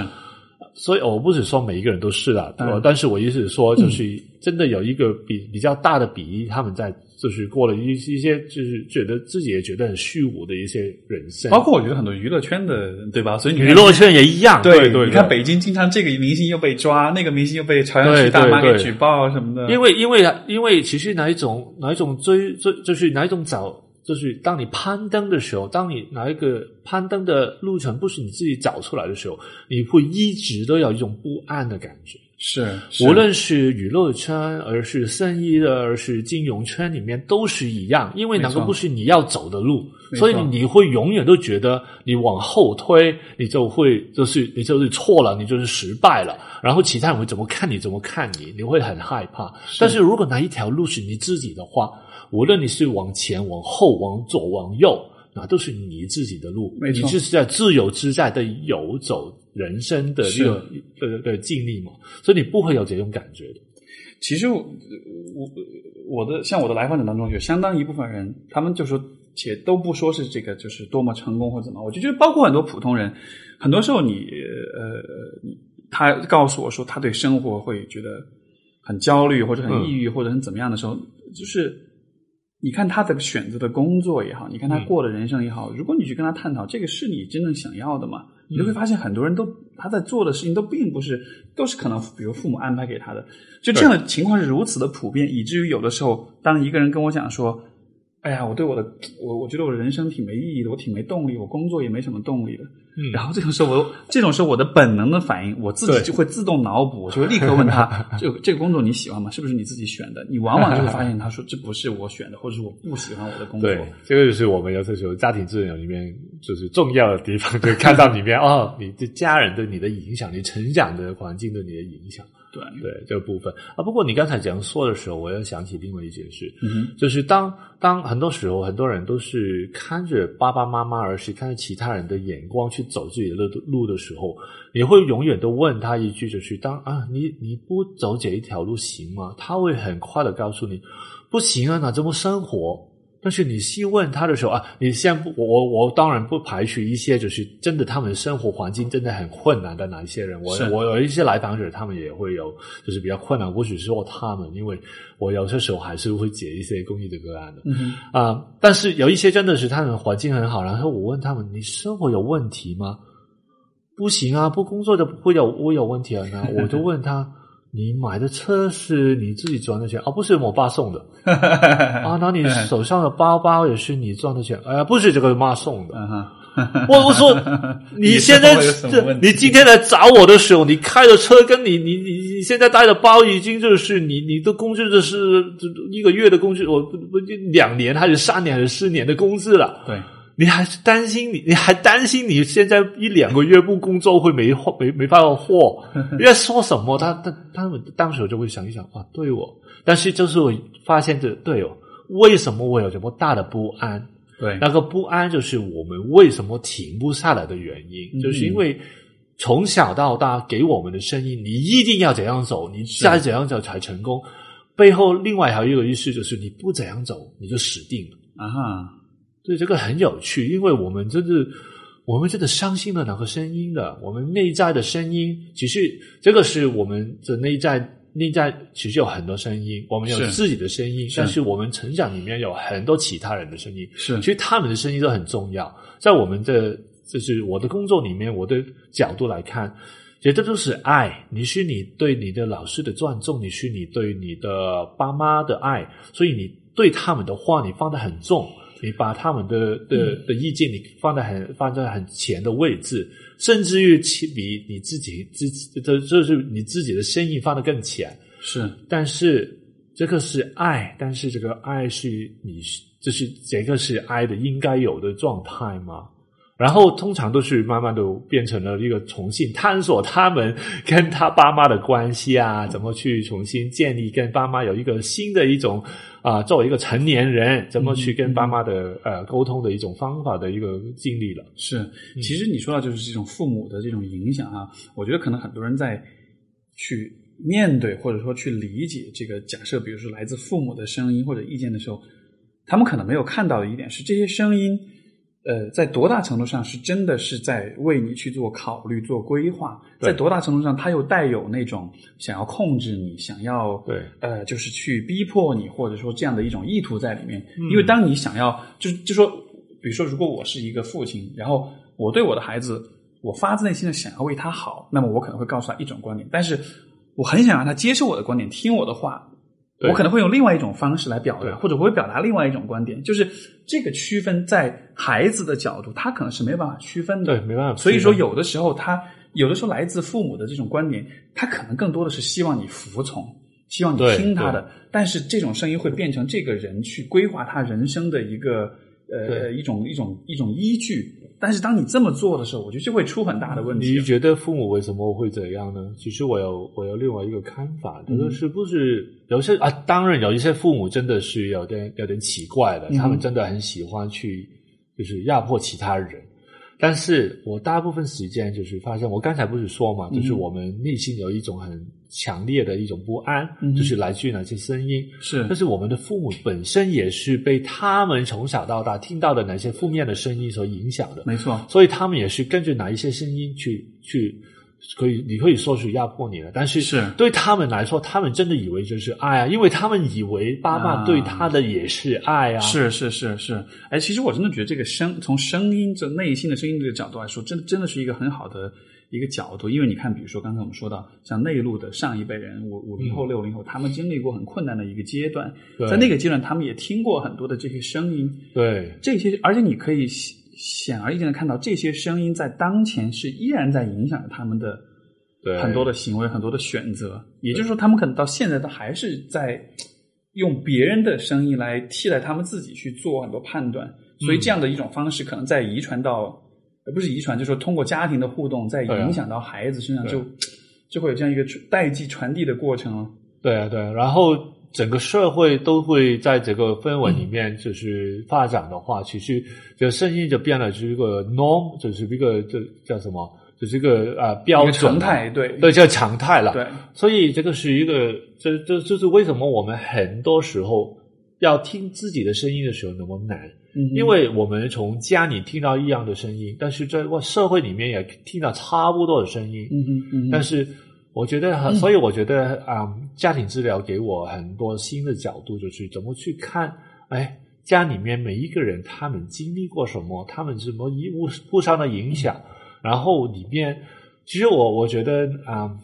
所以，我不是说每一个人都是啊，但是我意思是说，就是真的有一个比比较大的比例，他们在就是过了一一些，就是觉得自己也觉得很虚无的一些人生，包括我觉得很多娱乐圈的，对吧？所以娱乐圈也一样，对对。你看北京经常这个明星又被抓，那个明星又被朝阳区大妈给举报什么的。因为因为因为其实哪一种哪一种追追就是哪一种找。就是当你攀登的时候，当你哪一个攀登的路程不是你自己找出来的时候，你会一直都有一种不安的感觉。是，无论是娱乐圈，而是生意的，而是金融圈里面，都是一样。因为哪个不是你要走的路，所以你会永远都觉得你往后推，你就会就是你就是错了，你就是失败了。然后其他人会怎么看你，怎么看你，你会很害怕。但是如果哪一条路是你自己的话，无论你是往前、往后、往左、往右，那都是你自己的路。你就是在自由自在的游走人生的这个的的经历嘛，所以你不会有这种感觉的。其实我我我的像我的来访者当中，有相当一部分人，他们就说，且都不说是这个，就是多么成功或怎么，我就觉得包括很多普通人，很多时候你呃，他告诉我说他对生活会觉得很焦虑或者很抑郁或者很怎么样的时候，就是。你看他的选择的工作也好，你看他过的人生也好，如果你去跟他探讨这个是你真正想要的吗？你就会发现很多人都他在做的事情都并不是，都是可能比如父母安排给他的，就这样的情况是如此的普遍，以至于有的时候，当一个人跟我讲说：“哎呀，我对我的我我觉得我的人生挺没意义的，我挺没动力，我工作也没什么动力的。”嗯，然后这种时候，我这种时候我的本能的反应，我自己就会自动脑补，就会立刻问他：这这个工作你喜欢吗？是不是你自己选的？你往往就会发现，他说这不是我选的，或者是我不喜欢我的工作。对，这个就是我们有时候家庭资源里面就是重要的地方，就看到里面哦，你的家人对你的影响，你成长的环境对你的影响。对对，这个部分啊。不过你刚才讲说的时候，我又想起另外一件事，嗯就是当当很多时候很多人都是看着爸爸妈妈，而是看着其他人的眼光去走自己的路路的时候，你会永远都问他一句，就是当啊，你你不走这一条路行吗？他会很快的告诉你，不行啊，那怎么生活？但是你细问他的时候啊，你先不，我我我当然不排除一些就是真的他们生活环境真的很困难的哪一些人，我我有一些来访者，他们也会有就是比较困难，不只是说他们，因为我有些时候还是会解一些公益的个案的，啊，但是有一些真的是他们环境很好，然后我问他们，你生活有问题吗？不行啊，不工作的不会有我有问题啊，那我就问他。你买的车是你自己赚的钱，而不是我爸送的 啊？那你手上的包包也是你赚的钱？哎呀，不是这个妈送的。我我说 你现在这，你今天来找我的时候，你开的车跟你你你你现在带的包已经就是你你的工资的是一个月的工资，我不不两年还是三年还是四年的工资了？对。你还是担心你，你还担心你现在一两个月不工作会没货没没办法货？你在说什么？他他他们当时就会想一想啊，对哦。但是就是我发现这对哦，为什么我有这么大的不安？对，那个不安就是我们为什么停不下来的原因，就是因为从小到大给我们的声音，你一定要怎样走，你再怎样走才成功。背后另外还有一个意思就是，你不怎样走，你就死定了啊哈。所以这个很有趣，因为我们真的，我们真的相信了那个声音的？我们内在的声音，其实这个是我们的内在，内在其实有很多声音，我们有自己的声音，但是我们成长里面有很多其他人的声音，是，其实他们的声音都很重要。在我们的就是我的工作里面，我的角度来看，其实这都是爱。你是你对你的老师的尊重，你是你对你的爸妈的爱，所以你对他们的话，你放得很重。你把他们的的的意见你放在很放在很前的位置，甚至于其比你自己自己这这是你自己的声音放得更前。是，但是这个是爱，但是这个爱是你就是这个是爱的应该有的状态吗？然后通常都是慢慢的变成了一个重新探索他们 跟他爸妈的关系啊，怎么去重新建立跟爸妈有一个新的一种啊，作为一个成年人怎么去跟爸妈的呃沟通的一种方法的一个经历了。是，其实你说到就是这种父母的这种影响啊，我觉得可能很多人在去面对或者说去理解这个假设，比如说来自父母的声音或者意见的时候，他们可能没有看到的一点是这些声音。呃，在多大程度上是真的是在为你去做考虑、做规划？在多大程度上，它又带有那种想要控制你、想要对呃，就是去逼迫你，或者说这样的一种意图在里面？因为当你想要，就就说，比如说，如果我是一个父亲，然后我对我的孩子，我发自内心的想要为他好，那么我可能会告诉他一种观点，但是我很想让他接受我的观点，听我的话。我可能会用另外一种方式来表达，或者我会表达另外一种观点，就是这个区分在孩子的角度，他可能是没有办法区分的，对，没办法。所以说，有的时候他有的时候来自父母的这种观点，他可能更多的是希望你服从，希望你听他的，但是这种声音会变成这个人去规划他人生的一个呃一种一种一种依据。但是当你这么做的时候，我觉得就会出很大的问题。你觉得父母为什么会怎样呢？其实我有我有另外一个看法，他说是不是有些啊？当然有一些父母真的是有点有点奇怪的，他们真的很喜欢去就是压迫其他人。但是我大部分时间就是发现，我刚才不是说嘛，就是我们内心有一种很强烈的一种不安，就是来自于哪些声音？是，但是我们的父母本身也是被他们从小到大听到的哪些负面的声音所影响的，没错。所以他们也是根据哪一些声音去去。可以，你可以说是压迫你了，但是是。对他们来说，他们真的以为这是爱啊，因为他们以为爸爸对他的也是爱啊。是是是是，哎，其实我真的觉得这个声，从声音这内心的声音这个角度来说，真真的是一个很好的一个角度，因为你看，比如说刚才我们说到，像内陆的上一辈人，五五零后、六零后，他们经历过很困难的一个阶段，在那个阶段，他们也听过很多的这些声音，对。这些，而且你可以。显而易见的看到，这些声音在当前是依然在影响着他们的很多的行为、很多的选择。也就是说，他们可能到现在都还是在用别人的声音来替代他们自己去做很多判断。所以，这样的一种方式可能在遗传到，而不是遗传，就是说通过家庭的互动，在影响到孩子身上，就就会有这样一个代际传递的过程。对啊，对，然后。整个社会都会在这个氛围里面，就是发展的话，其实这个声音就变了，是一个 norm，就是一个这叫什么，就是一个啊标准常态，对对，叫常态了。对，所以这个是一个，这这这是为什么我们很多时候要听自己的声音的时候那么难？嗯，因为我们从家里听到一样的声音，但是在社会里面也听到差不多的声音。嗯嗯嗯，但是。我觉得很，所以我觉得啊，家庭治疗给我很多新的角度，就是怎么去看，哎，家里面每一个人他们经历过什么，他们什么一互互相的影响，然后里面，其实我我觉得啊，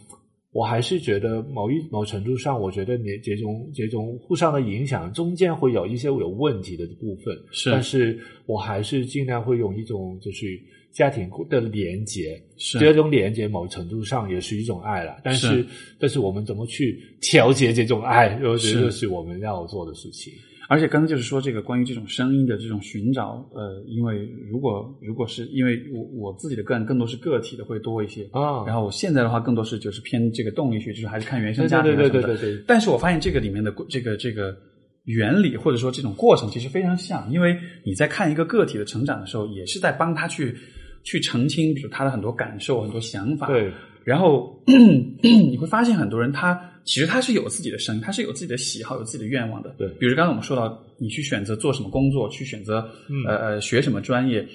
我还是觉得某一某程度上，我觉得你这种这种互相的影响中间会有一些有问题的部分，是，但是我还是尽量会用一种就是。家庭的连接，是这种连接，某程度上也是一种爱了。但是，但是我们怎么去调节这种爱，我觉得是我们要做的事情。而且刚才就是说，这个关于这种声音的这种寻找，呃，因为如果如果是因为我我自己的个人更多是个体的会多一些啊，然后现在的话更多是就是偏这个动力学，就是还是看原生家庭对对对对对。但是我发现这个里面的这个这个原理或者说这种过程其实非常像，因为你在看一个个体的成长的时候，也是在帮他去。去澄清，比如他的很多感受、很多想法。对，然后 你会发现，很多人他其实他是有自己的声音，他是有自己的喜好、有自己的愿望的。对，比如刚才我们说到，你去选择做什么工作，去选择呃呃学什么专业，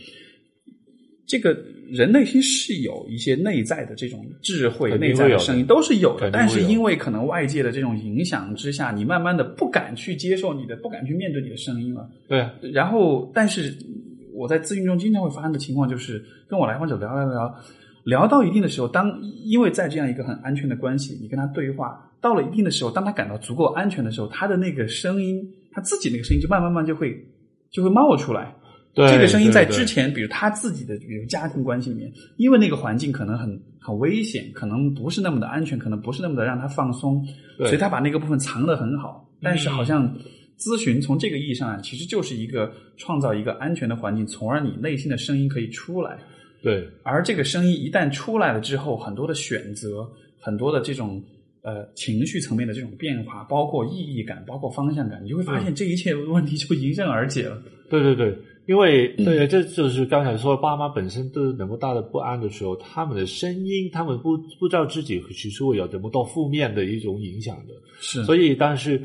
这个人内心是有一些内在的这种智慧、内在的声音，都是有的。但是因为可能外界的这种影响之下，你慢慢的不敢去接受你的，不敢去面对你的声音了。对，然后但是。我在咨询中经常会发生的情况就是，跟我来访者聊聊聊，聊到一定的时候，当因为在这样一个很安全的关系，你跟他对话，到了一定的时候，当他感到足够安全的时候，他的那个声音，他自己那个声音就慢慢慢就会就会冒出来。对这个声音在之前，比如他自己的比如家庭关系里面，因为那个环境可能很很危险，可能不是那么的安全，可能不是那么的让他放松，所以他把那个部分藏得很好。但是好像咨询从这个意义上来，其实就是一个创造一个安全的环境，从而你内心的声音可以出来。对而这个声音一旦出来了之后，很多的选择，很多的这种呃情绪层面的这种变化，包括意义感，包括方向感，你就会发现这一切问题就迎刃而解了。对对对，因为嗯对，这就是刚才说，爸妈本身都有那么大的不安的时候，他们的声音，他们不不知道自己其实会有这么多负面的一种影响的。是所以，但是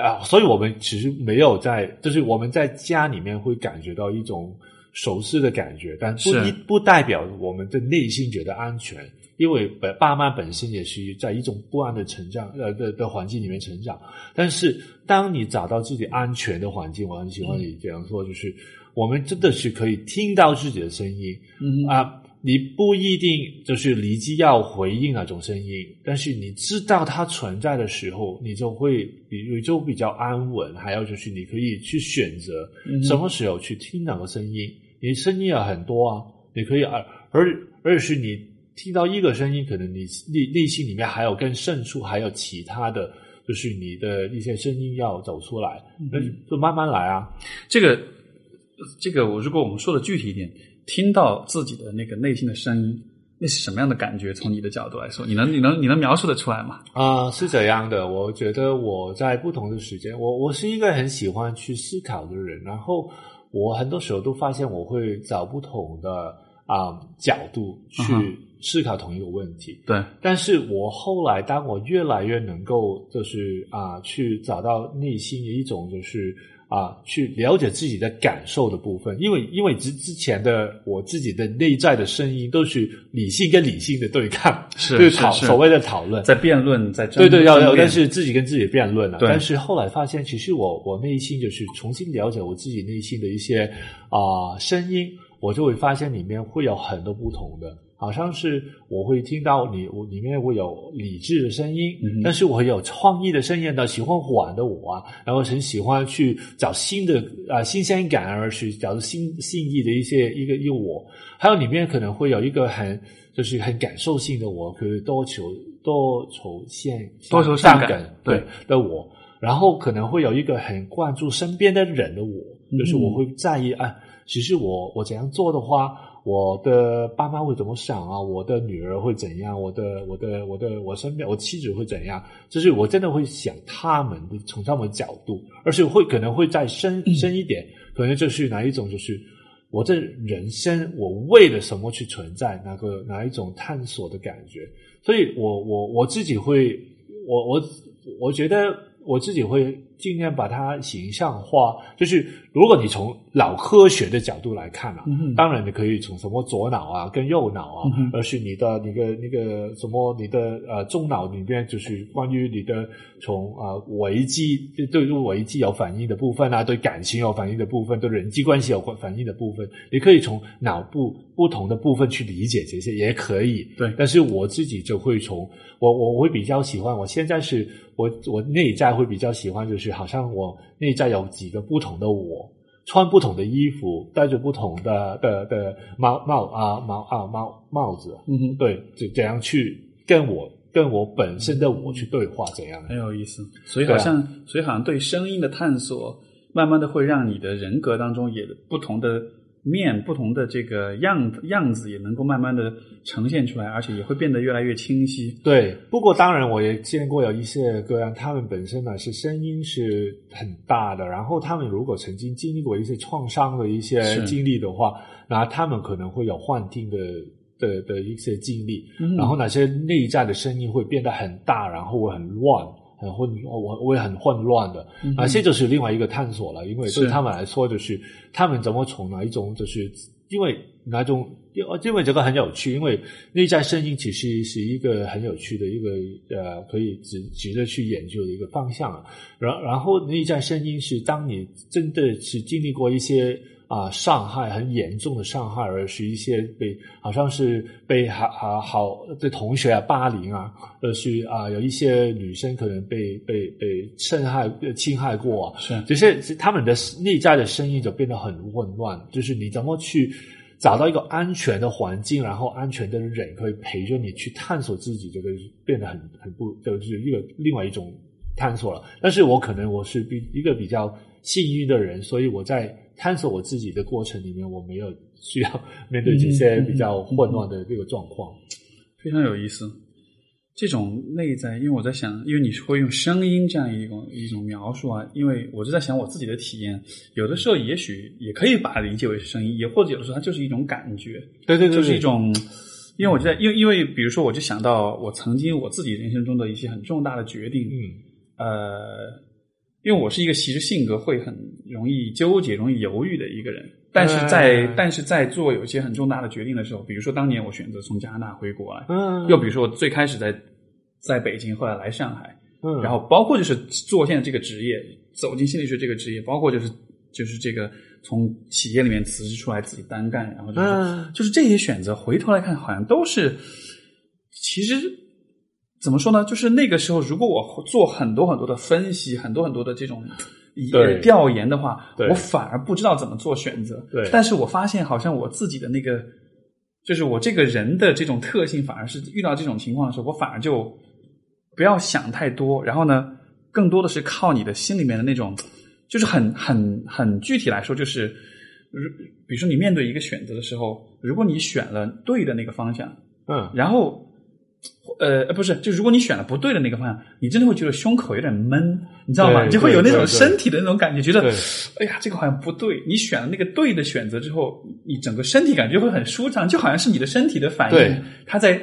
啊，所以我们其实没有在，就是我们在家里面会感觉到一种熟悉的感觉，但不不代表我们的内心觉得安全，因为本爸妈本身也是在一种不安的成长呃的的环境里面成长。但是，当你找到自己安全的环境，我很喜欢你这样说，就是我们真的是可以听到自己的声音，嗯。啊，你不一定就是立即要回应那种声音，但是你知道它存在的时候，你就会你你就比较安稳。还有就是你可以去选择嗯什么时候去听哪个声音，你声音有很多啊，你可以而而而是你听到一个声音，可能你内内心里面还有更深处还有其他的。就是你的一些声音要走出来，那就慢慢来啊。这个这个，我如果我们说的具体一点，听到自己的那个内心的声音，那是什么样的感觉？从你的角度来说，你能你能你能描述得出来吗？啊、是这样的。我觉得我在不同的时间，我我是一个很喜欢去思考的人，然后我很多时候都发现我会找不同的啊、角度去思考同一个问题。对，但是我后来，当我越来越能够就是啊，去找到内心的一种就是啊，去了解自己的感受的部分，因为因为之之前的我自己的内在的声音都是理性跟理性的对抗，是就是讨是所谓的讨论，在辩论，在争对对，要要，但是自己跟自己辩论了。对但是后来发现，其实我我内心就是重新了解我自己内心的一些啊、声音，我就会发现里面会有很多不同的。好像是我会听到你，我里面会有理智的声音，嗯但是我有创意的声音的，喜欢玩的我啊，然后很喜欢去找新的啊、新鲜感，而去找新新意的一些一个一个我，还有里面可能会有一个很就是很感受性的我，可以多愁多愁善多愁善感对的我，然后可能会有一个很关注身边的人的我，就是我会在意啊，其实我我怎样做的话，我的爸妈会怎么想啊？我的女儿会怎样？我的我的我的我身边我妻子会怎样？就是我真的会想他们的从他们的角度，而且会可能会再深深一点，可能就是哪一种就是。我这人生，我为了什么去存在？哪个哪一种探索的感觉？所以我我我自己会，我我我觉得我自己会尽量把它形象化。就是如果你从脑科学的角度来看啊，嗯当然你可以从什么左脑啊跟右脑啊，嗯而是你的那个那个什么你的呃中脑里面就是关于你的从啊、危机对对危机有反应的部分啊，对感情有反应的部分，对人际关系有关反应的部分，你可以从脑部不同的部分去理解这些，也可以。对但是我自己就会从我我会比较喜欢，我现在是我我内在会比较喜欢，就是好像我内在有几个不同的我，穿不同的衣服，戴着不同的的的帽帽啊帽啊帽帽子，嗯哼，对，怎怎样去跟我跟我本身的我去对话，怎样很有意思。所以好像，所以好像对声音的探索，慢慢的会让你的人格当中也不同的面、不同的这个样子样子也能够慢慢的呈现出来，而且也会变得越来越清晰。对，不过当然我也见过有一些个案，他们本身呢是声音是很大的，然后他们如果曾经经历过一些创伤的一些经历的话，那他们可能会有幻听的的的一些经历，嗯然后那些内在的声音会变得很大，然后会很乱。很混，我我也很混乱的嗯啊，这就是另外一个探索了。因为对他们来说，就是他们怎么从哪一种，就是因为哪种，因为因为这个很有趣，因为内在声音其实是一个很有趣的一个呃，可以值值得去研究的一个方向啊。然然后内在声音是当你真的是经历过一些啊伤害很严重的伤害，而是一些被好像是被好好好的同学啊霸凌啊，而是啊有一些女生可能被被被侵害侵害过、啊，是就是他们的内在的声音就变得很混乱，就是你怎么去找到一个安全的环境，然后安全的人可以陪着你去探索自己，这个变得很很不就是一个另外一种探索了。但是我可能我是比一个比较幸运的人，所以我在探索我自己的过程里面，我没有需要面对这些比较混乱的这个状况。非常有意思。这种内在，因为我在想，因为你是会用声音这样一种一种描述啊，因为我就在想我自己的体验，有的时候也许也可以把它理解为是声音，也或者有的时候它就是一种感觉，对对对，就是一种。因为我就在，因为因为比如说，我就想到我曾经我自己人生中的一些很重大的决定，嗯呃，因为我是一个其实性格会很容易纠结、容易犹豫的一个人，但是在、嗯但是在做有一些很重大的决定的时候，比如说当年我选择从加拿大回国来，嗯，又比如说我最开始在在北京，后来来上海，嗯，然后包括就是做现在这个职业，走进心理学这个职业，包括就是就是这个从企业里面辞职出来自己单干，然后就是、嗯。就是这些选择，回头来看好像都是，其实怎么说呢？就是那个时候，如果我做很多很多的分析，很多很多的这种对调研的话，我反而不知道怎么做选择。对但是我发现好像我自己的那个，就是我这个人的这种特性，反而是遇到这种情况的时候，我反而就不要想太多，然后呢，更多的是靠你的心里面的那种，就是很很很具体来说，就是，如比如说你面对一个选择的时候，如果你选了对的那个方向，嗯然后。呃，不是，就如果你选了不对的那个方向，你真的会觉得胸口有点闷，你知道吗？你就会有那种身体的那种感觉，觉得对哎呀，这个好像不对。你选了那个对的选择之后，你整个身体感觉会很舒畅，就好像是你的身体的反应，它在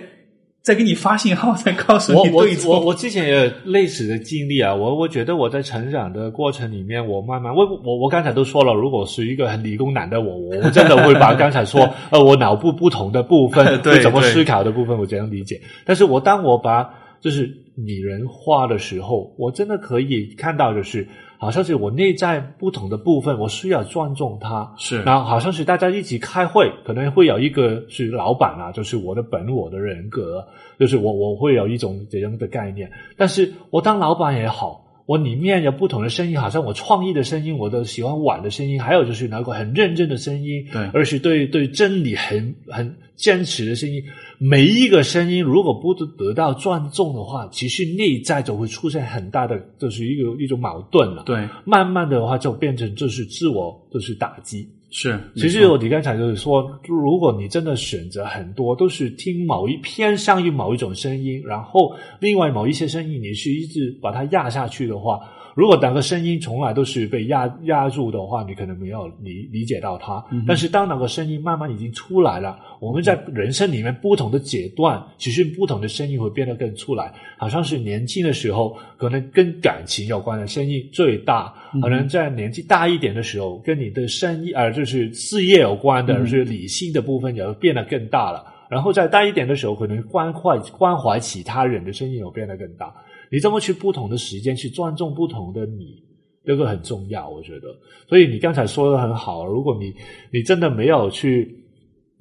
在给你发信号，在告诉我我你对错。我我之前也有类似的经历啊，我我觉得我在成长的过程里面，我慢慢我我我刚才都说了，如果是一个很理工男的我，我我真的会把刚才说 呃我脑部不同的部分对 怎么思考的部分，我这样理解。但是我当我把就是拟人化的时候，我真的可以看到就是。好像是我内在不同的部分，我需要尊重它。是然后好像是大家一起开会，可能会有一个是老板啊，就是我的本我的人格，就是我我会有一种这样的概念。但是我当老板也好，我里面有不同的声音，好像我创意的声音，我的喜欢玩的声音，还有就是那个很认真的声音，对而是对对真理很很坚持的声音。每一个声音如果不得到尊重的话，其实内在就会出现很大的，就是一个一种矛盾了。对，慢慢的话就变成就是自我就是打击。是。其实我你刚才就是说，如果你真的选择很多都是听某一偏向于某一种声音，然后另外某一些声音你是一直把它压下去的话，如果两个声音从来都是被压压住的话，你可能没有理理解到它。但是当那个声音慢慢已经出来了，我们在人生里面不同的阶段，其实不同的声音会变得更出来。好像是年轻的时候，可能跟感情有关的声音最大；可能在年纪大一点的时候，跟你的生意呃就是事业有关的，就是理性的部分也变得更大了。然后再大一点的时候，可能关怀关怀其他人的声音有变得更大。你怎么去不同的时间去尊重不同的你，这个很重要，我觉得。所以你刚才说的很好，如果你你真的没有去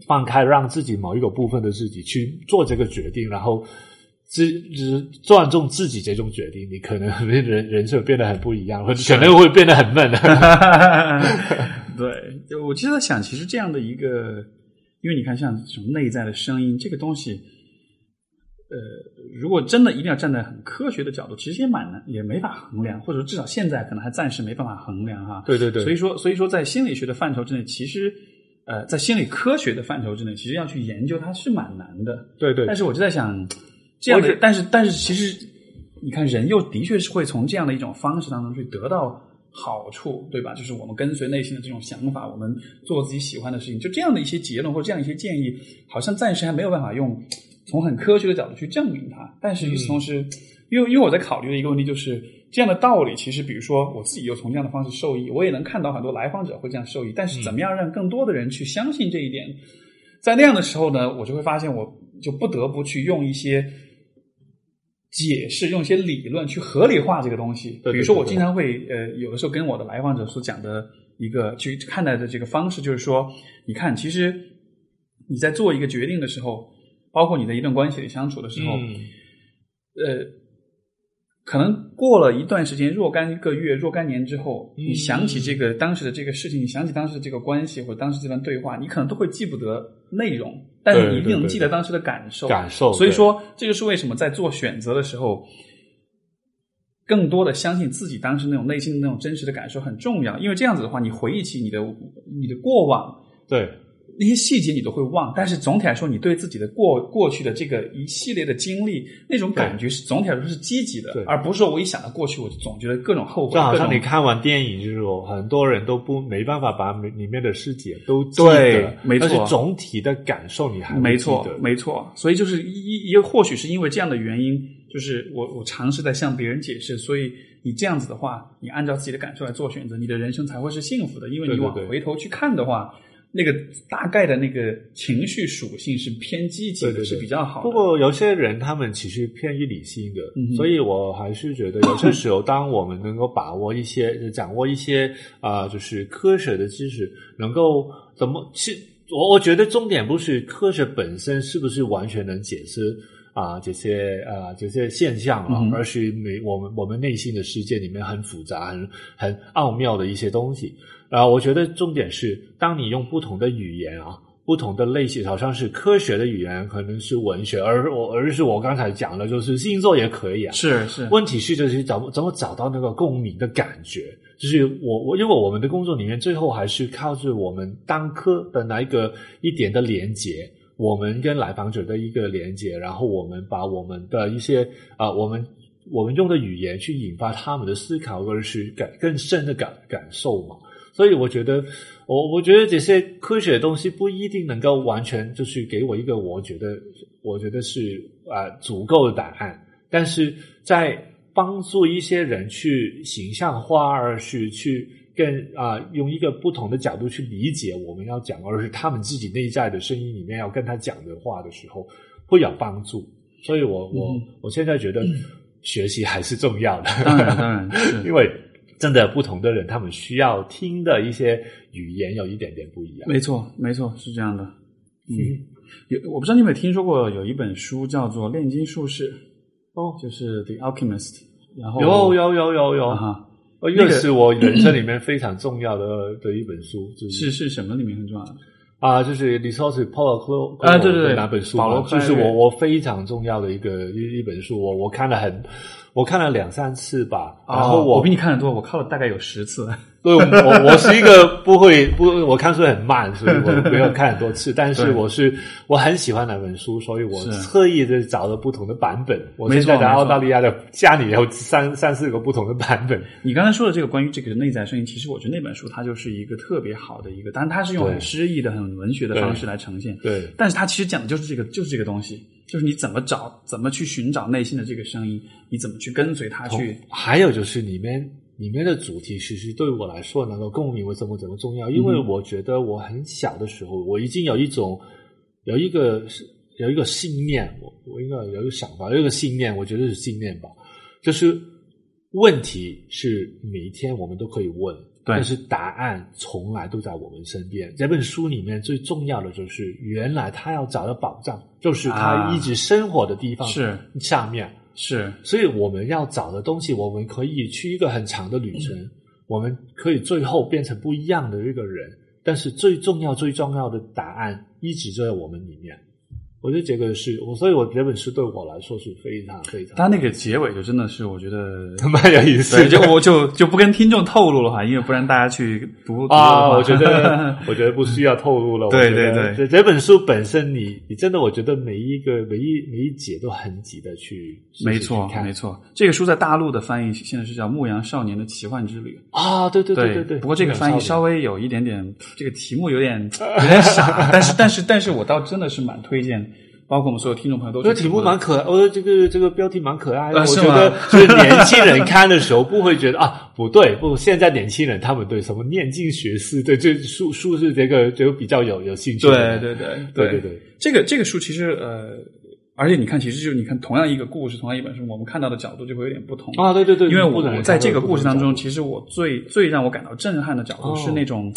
放开，让自己某一个部分的自己去做这个决定，然后只只尊重自己这种决定，你可能人人生变得很不一样，或者可能会变得很闷。对，就我其实在想，其实这样的一个，因为你看，像什么内在的声音，这个东西，呃，如果真的一定要站在很科学的角度，其实也蛮难，也没法衡量，或者说至少现在可能还暂时没办法衡量哈。对对对，所以说，所以说，在心理学的范畴之内，其实，呃，在心理科学的范畴之内，其实要去研究它是蛮难的。对对但是我就在想，这样，的但是但是其实，你看人又的确是会从这样的一种方式当中去得到好处，对吧？就是我们跟随内心的这种想法，我们做自己喜欢的事情，就这样的一些结论或者这样一些建议，好像暂时还没有办法用从很科学的角度去证明它。但是与此同时，因为因为我在考虑的一个问题就是。这样的道理，其实比如说我自己又从这样的方式受益，我也能看到很多来访者会这样受益。但是怎么样让更多的人去相信这一点？在那样的时候呢，我就会发现，我就不得不去用一些解释，用一些理论去合理化这个东西。比如说，我经常会呃，有的时候跟我的来访者所讲的一个去看待的这个方式，就是说，你看，其实你在做一个决定的时候，包括你在一段关系里相处的时候，嗯呃，可能过了一段时间，若干个月、若干年之后，嗯你想起这个当时的这个事情，你想起当时的这个关系或者当时这段对话，你可能都会记不得内容，但是你一定能记得当时的感受。感受，所以说，这就是为什么在做选择的时候，更多的相信自己当时那种内心的那种真实的感受很重要。因为这样子的话，你回忆起你的你的过往对那些细节，你都会忘。但是总体来说，你对自己的过过去的这个一系列的经历，那种感觉是总体来说是积极的，而不是说我一想到过去，我就总觉得各种后悔。就好像你看完电影之后，很多人都不没办法把里面的细节都记对得，没错但是总体的感受你还没错，没错。所以就是一一或许是因为这样的原因，就是我我尝试在向别人解释，所以你这样子的话，你按照自己的感受来做选择，你的人生才会是幸福的。因为你往回头去看的话，那个大概的那个情绪属性是偏积极的，是比较好的。不过有些人他们其实偏于理性的，嗯所以我还是觉得有些时候，当我们能够把握一些、掌握一些啊、呃就是科学的知识，能够怎么去，我我觉得重点不是科学本身是不是完全能解释。啊，这些啊，这些现象啊，嗯而是每我们我们内心的世界里面很复杂、很很奥妙的一些东西。啊，我觉得重点是，当你用不同的语言啊，不同的类型，好像是科学的语言，可能是文学，而我而是我刚才讲的，就是星座也可以啊。是是，问题是就是怎么怎么找到那个共鸣的感觉，就是我我因为我们的工作里面最后还是靠着我们单科的那一个一点的连接，我们跟来访者的一个连接，然后我们把我们的一些啊、我们我们用的语言去引发他们的思考，或者是感更深的感感受嘛。所以我觉得，我我觉得这些科学的东西不一定能够完全就是给我一个我觉得我觉得是啊、足够的答案，但是在帮助一些人去形象化，而是去更啊、用一个不同的角度去理解我们要讲，而是他们自己内在的声音里面要跟他讲的话的时候，会有帮助。所以我我、嗯。我现在觉得 学习还是重要的，当然当然 因为真的不同的人，他们需要听的一些语言有一点点不一样。没错，没错，是这样的。嗯，有我不知道你有没有听说过有一本书叫做《炼金术士》，哦，就是《The Alchemist》，然后有有有有有，呃，那个是我人生里面非常重要的的一本书，就是是是什么里面很重要的？啊，就是李超是 Paul Clo 啊对对对哪本书，就是我我非常重要的一个一一本书，我我看了很，我看了两三次吧，然后我哦我比你看的多，我看了大概有十次。对，我我是一个不会不我看书很慢，所以我没有看很多次。但是我是我很喜欢那本书，所以我特意的找了不同的版本。我没现在在澳大利亚的家里有三三四个不同的版本。你刚才说的这个关于这个内在声音，其实我觉得那本书它就是一个特别好的一个，当然它是用很诗意的、很文学的方式来呈现，对但是它其实讲的就是这个，就是这个东西，就是你怎么找，怎么去寻找内心的这个声音，你怎么去跟随它去。还有就是里面里面的主题，其实对我来说能够共鸣为什么怎么重要？因为嗯我觉得我很小的时候，我已经有一种有一个有一个信念，我我应该有一个想法，有一个信念，我觉得是信念吧，就是问题是每一天我们都可以问。但是答案从来都在我们身边。这本书里面最重要的就是，原来他要找的宝藏，就是他啊一直生活的地方是下面。是所以我们要找的东西，我们可以去一个很长的旅程，嗯我们可以最后变成不一样的一个人。但是最重要、最重要的答案一直就在我们里面。我觉得这个是我，所以我这本书对我来说是非常非常它那个结尾就真的是我觉得。蛮有意思对，的。就我就就不跟听众透露了哈，因为不然大家去读读啊，我觉得，我觉得不需要透露了。对对对这这本书本身你，你真的，我觉得每一个每一每一节都很值得去，没错没错。这个书在大陆的翻译现在是叫《牧羊少年的奇幻之旅》。啊，对对对对对。不过这个翻译稍微有一点点，这个题目有点 有点傻，但是但是但是我倒真的是蛮推荐，包括我们所有听众朋友都是这个题目蛮可爱，我觉得这个这个标题蛮可爱的。我觉得 就是年轻人看的时候不会觉得啊，不对，不，现在年轻人他们对什么念经学士，对这术术士这个就比较有有兴趣对的。对对。对对对，这个这个书其实呃，而且你看，其实就是你看同样一个故事，同样一本书，我们看到的角度就会有点不同。啊，对对对，因为我在这个故事当中，其实我最最让我感到震撼的角度是哦那种，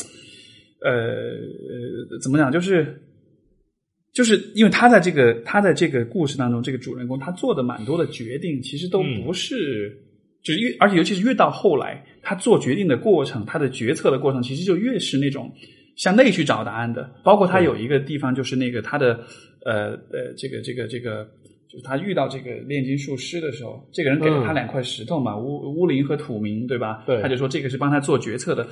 呃呃，怎么讲，就是就是因为他在这个他在这个故事当中，这个主人公他做的蛮多的决定，其实都嗯不是，就是越而且尤其是越到后来，他做决定的过程，他的决策的过程，其实就越是那种向内去找答案的。包括他有一个地方，就是那个他的呃呃，这个这个这个。就是他遇到这个炼金术师的时候，这个人给了他嗯两块石头嘛，乌乌灵和土冥，对吧？对他就说这个是帮他做决策的。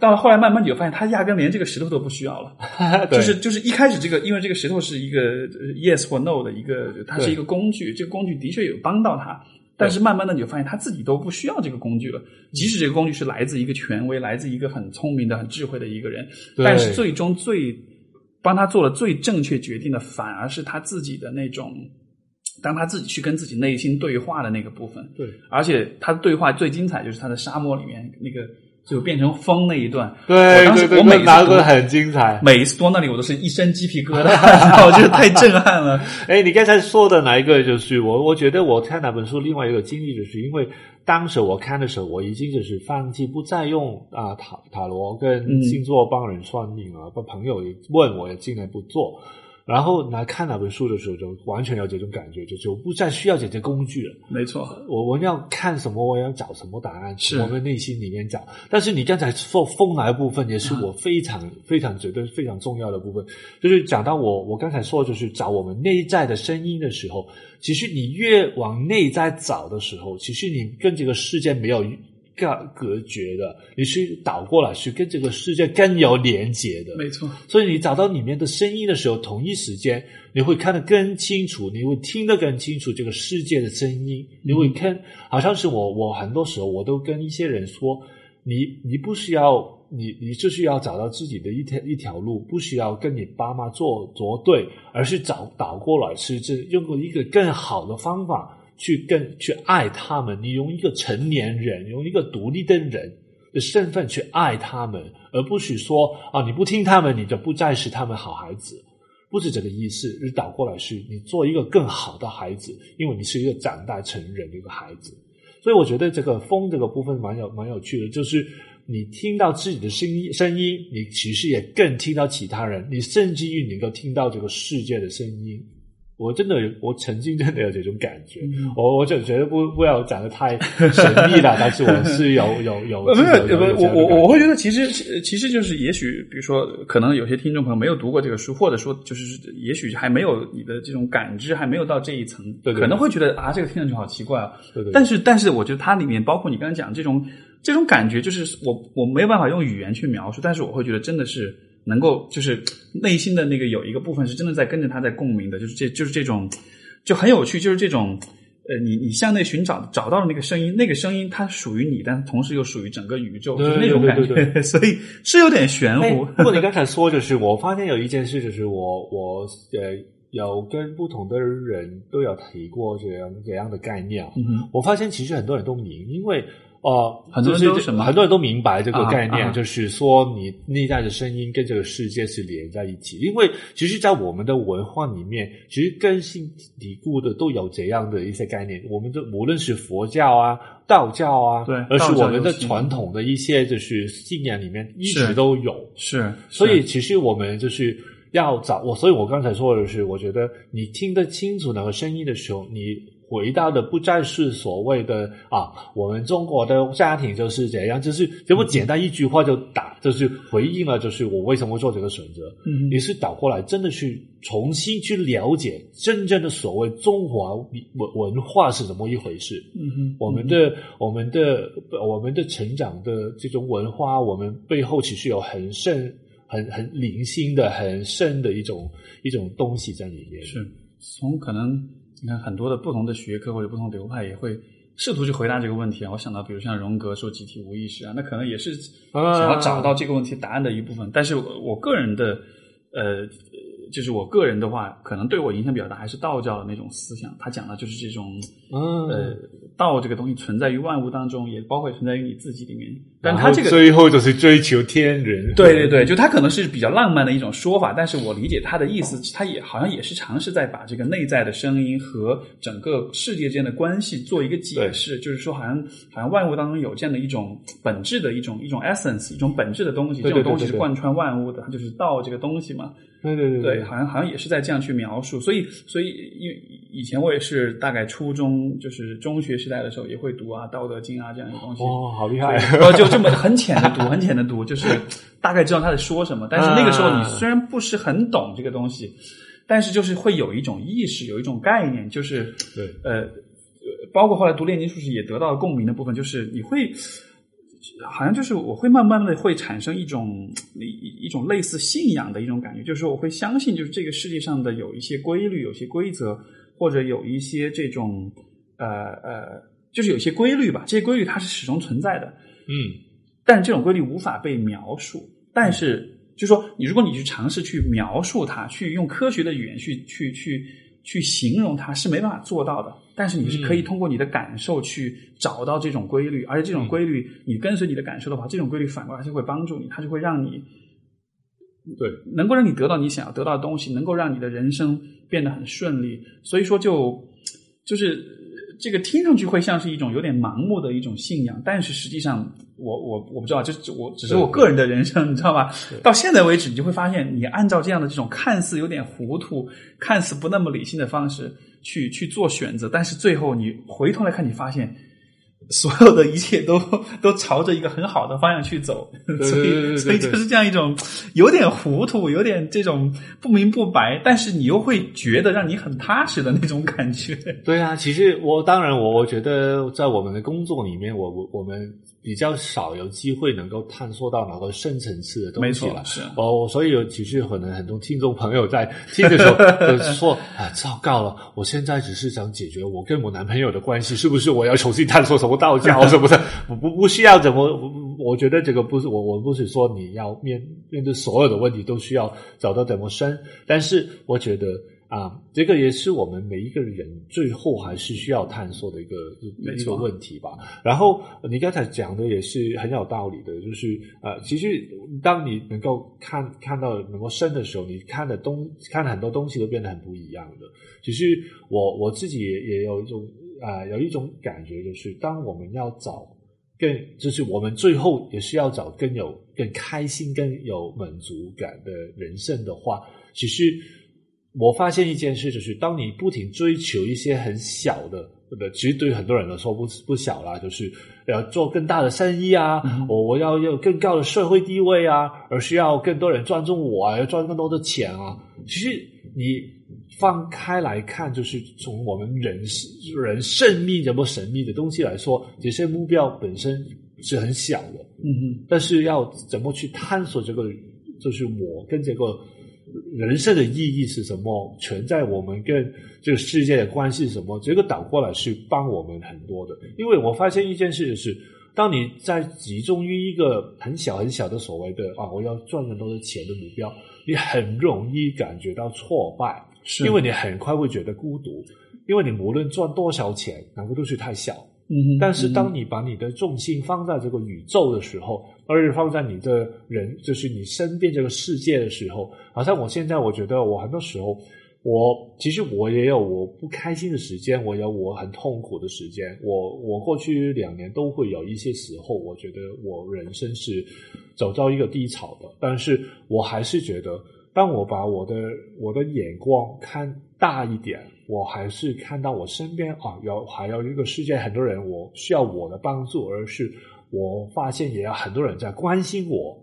到了后来，慢慢你就发现，他压根连这个石头都不需要了。对就是就是一开始这个，因为这个石头是一个呃 yes 或 no 的一个，它是一个工具，这个工具的确有帮到他，但是慢慢的你就发现他自己都不需要这个工具了。即使这个工具是来自一个权威，来自一个很聪明的、很智慧的一个人，但是最终最帮他做了最正确决定的，反而是他自己的那种，当他自己去跟自己内心对话的那个部分。对而且他的对话最精彩就是他在沙漠里面那个就变成风那一段。对我当时对对，我每次读那个很精彩。每一次读那里，我都是一身鸡皮疙瘩，我觉得太震撼了。哎，你刚才说的哪一个？就是我，我觉得我看那本书另外一个经历，就是因为当时我看的时候，我已经就是放弃不再用啊塔塔罗跟嗯星座帮人算命了，把、朋友也问我，也尽量不做。然后来看哪本书的时候，就完全有这种感觉，就就不再需要这些工具了。没错，我我要看什么，我要找什么答案，是我们内心里面找。但是你刚才说风来部分，也是我非常、非常觉得非常重要的部分，就是讲到我我刚才说，就是找我们内在的声音的时候，其实你越往内在找的时候，其实你跟这个世界没有隔隔绝的，你去倒过来去跟这个世界更有连接的。没错，所以你找到里面的声音的时候，同一时间你会看得更清楚，你会听得更清楚这个世界的声音。你会看，好像是我，我很多时候我都跟一些人说，你你不需要，你你就是要找到自己的一条一条路，不需要跟你爸妈做作对，而是找倒过来，是这用过一个更好的方法去更去爱他们。你用一个成年人，用一个独立的人。的身份去爱他们，而不许说啊你不听他们，你就不再是他们好孩子，不是这个意思。是倒过来是你做一个更好的孩子，因为你是一个长大成人的一个孩子。所以我觉得这个风这个部分蛮有蛮有趣的，就是你听到自己的声音声音，你其实也更听到其他人，你甚至于能够听到这个世界的声音。我真的有，我曾经真的有这种感觉。嗯我我就觉得不不要讲的太神秘了，但是我是有 有有呃，不是，有有不，我我我我会觉得，其实其实就是，也许比如说，可能有些听众朋友没有读过这个书，或者说就是，也许还没有你的这种感知，还没有到这一层，对对可能会觉得啊，这个听上去好奇怪啊。对对，但是，但是，我觉得它里面包括你刚才讲这种这种感觉，就是我我没有办法用语言去描述，但是我会觉得真的是能够，就是内心的那个有一个部分是真的在跟着他在共鸣的，就是这就是这种就很有趣，就是这种。呃，你你向内寻找找到了那个声音，那个声音它属于你，但同时又属于整个宇宙，就是那种感觉，所以是有点玄哎乎。不过你刚才说，就是我发现有一件事，就是我我呃有跟不同的人都有提过这样这样的概念我发现其实很多人都明，因为呃，很多人就是都什么很多人都明白这个概念，就是说你内在的声音跟这个世界是连在一起。因为其实，在我们的文化里面，其实根深蒂固的都有这样的一些概念。我们的无论是佛教啊、道教啊，对而是我们的传统的一些就是信仰里面一直都有。是，所以其实我们就是要找我，所以我刚才说的是，我觉得你听得清楚那个声音的时候，你回到的不再是所谓的啊，我们中国的家庭就是怎样，就是这么简单一句话就打，就是回应了，就是我为什么会做这个选择。嗯你是倒过来，真的去重新去了解真正的所谓中华文文化是怎么一回事。嗯哼，我们的、我们的、我们的成长的这种文化，我们背后其实有很深、很很灵性的、很深的一种一种东西在里面。是从可能你看很多的不同的学科或者不同流派也会试图去回答这个问题啊。我想到，比如像荣格说集体无意识啊，那可能也是啊想要找到这个问题答案的一部分。但是我我个人的呃就是我个人的话，可能对我影响比较大，还是道教的那种思想。他讲的就是这种，嗯呃，道这个东西存在于万物当中，也包括存在于你自己里面。但他这个最后就是追求天人，对。对。对，就他可能是比较浪漫的一种说法，但是我理解他的意思，他也好像也是尝试在把这个内在的声音和整个世界之间的关系做一个解释，就是说好像好像万物当中有这样的一种本质的一种一种 essence，一种本质的东西，这种东西是贯穿万物的，它就是道这个东西嘛。对对对对，好像好像也是在这样去描述，所以所以因为以前我也是大概初中就是中学时代的时候也会读啊《道德经》啊这样一个东西，哦，好厉害！然后，就这么很浅的读，很浅的读，就是大概知道他在说什么。但是那个时候你虽然不是很懂这个东西，但是就是会有一种意识，有一种概念，就是对呃，包括后来读炼金术士也得到共鸣的部分，就是你会。好像就是我会慢慢的会产生一种一一种类似信仰的一种感觉，就是我会相信，就是这个世界上的有一些规律、有些规则，或者有一些这种呃呃，就是有些规律吧。这些规律它是始终存在的，嗯，但是这种规律无法被描述。但是，就是说，你如果你去尝试去描述它，去用科学的语言去去去去形容它，是没办法做到的。但是你是可以通过你的感受去找到这种规律，而且这种规律，你跟随你的感受的话，这种规律反过来就会帮助你，它就会让你对，能够让你得到你想要得到的东西，能够让你的人生变得很顺利。所以说就，就是这个听上去会像是一种有点盲目的一种信仰，但是实际上，我我我不知道，就是我只是我个人的人生，你知道吧？到现在为止，你就会发现，你按照这样的这种看似有点糊涂、看似不那么理性的方式去去做选择，但是最后你回头来看，你发现。所有的一切都 都朝着一个很好的方向去走，所以所以就是这样一种有点糊涂、有点这种不明不白，但是你又会觉得让你很踏实的那种感觉。对啊，其实我当然我我觉得在我们的工作里面，我我我们比较少有机会能够探索到哪个深层次的东西了。是哦，所以有其实可能很多听众朋友在听的时候 就说啊，糟糕了，我现在只是想解决我跟我男朋友的关系，是不是我要重新探索什么道教什么的？不不 不需要怎么？我觉得这个不是我我不是说你要面面对所有的问题都需要找到怎么深，但是我觉得。啊，这个也是我们每一个人最后还是需要探索的一个一个问题吧。然后你刚才讲的也是很有道理的，就是呃，其实当你能够看看到能够深的时候，你看的东看很多东西都变得很不一样的。其实我我自己也也有一种啊、呃，有一种感觉，就是当我们要找更，就是我们最后也是要找更有更开心、更有满足感的人生的话，其实。我发现一件事，就是当你不停追求一些很小的，对其实对于很多人来说不不小啦，就是要做更大的生意啊，嗯我我要有更高的社会地位啊，而需要更多人尊重我啊，要赚更多的钱啊。其实你放开来看，就是从我们人人生命这么神秘的东西来说，这些目标本身是很小的，嗯嗯，但是要怎么去探索这个，就是我跟这个。人生的意义是什么？存在我们跟这个世界的关系是什么？这个倒过来是帮我们很多的。因为我发现一件事就是，当你在集中于一个很小很小的所谓的啊，我要赚更多的钱的目标，你很容易感觉到挫败，是因为你很快会觉得孤独，因为你无论赚多少钱，那个都是太小。嗯，但是当你把你的重心放在这个宇宙的时候，而是放在你的人，就是你身边这个世界的时候，好像我现在我觉得我很多时候，我其实我也有我不开心的时间，我有我很痛苦的时间。我我过去两年都会有一些时候，我觉得我人生是走到一个低潮的，但是我还是觉得，当我把我的我的眼光看大一点。我还是看到我身边啊，有还有一个世界，很多人我需要我的帮助，而是我发现也有很多人在关心我。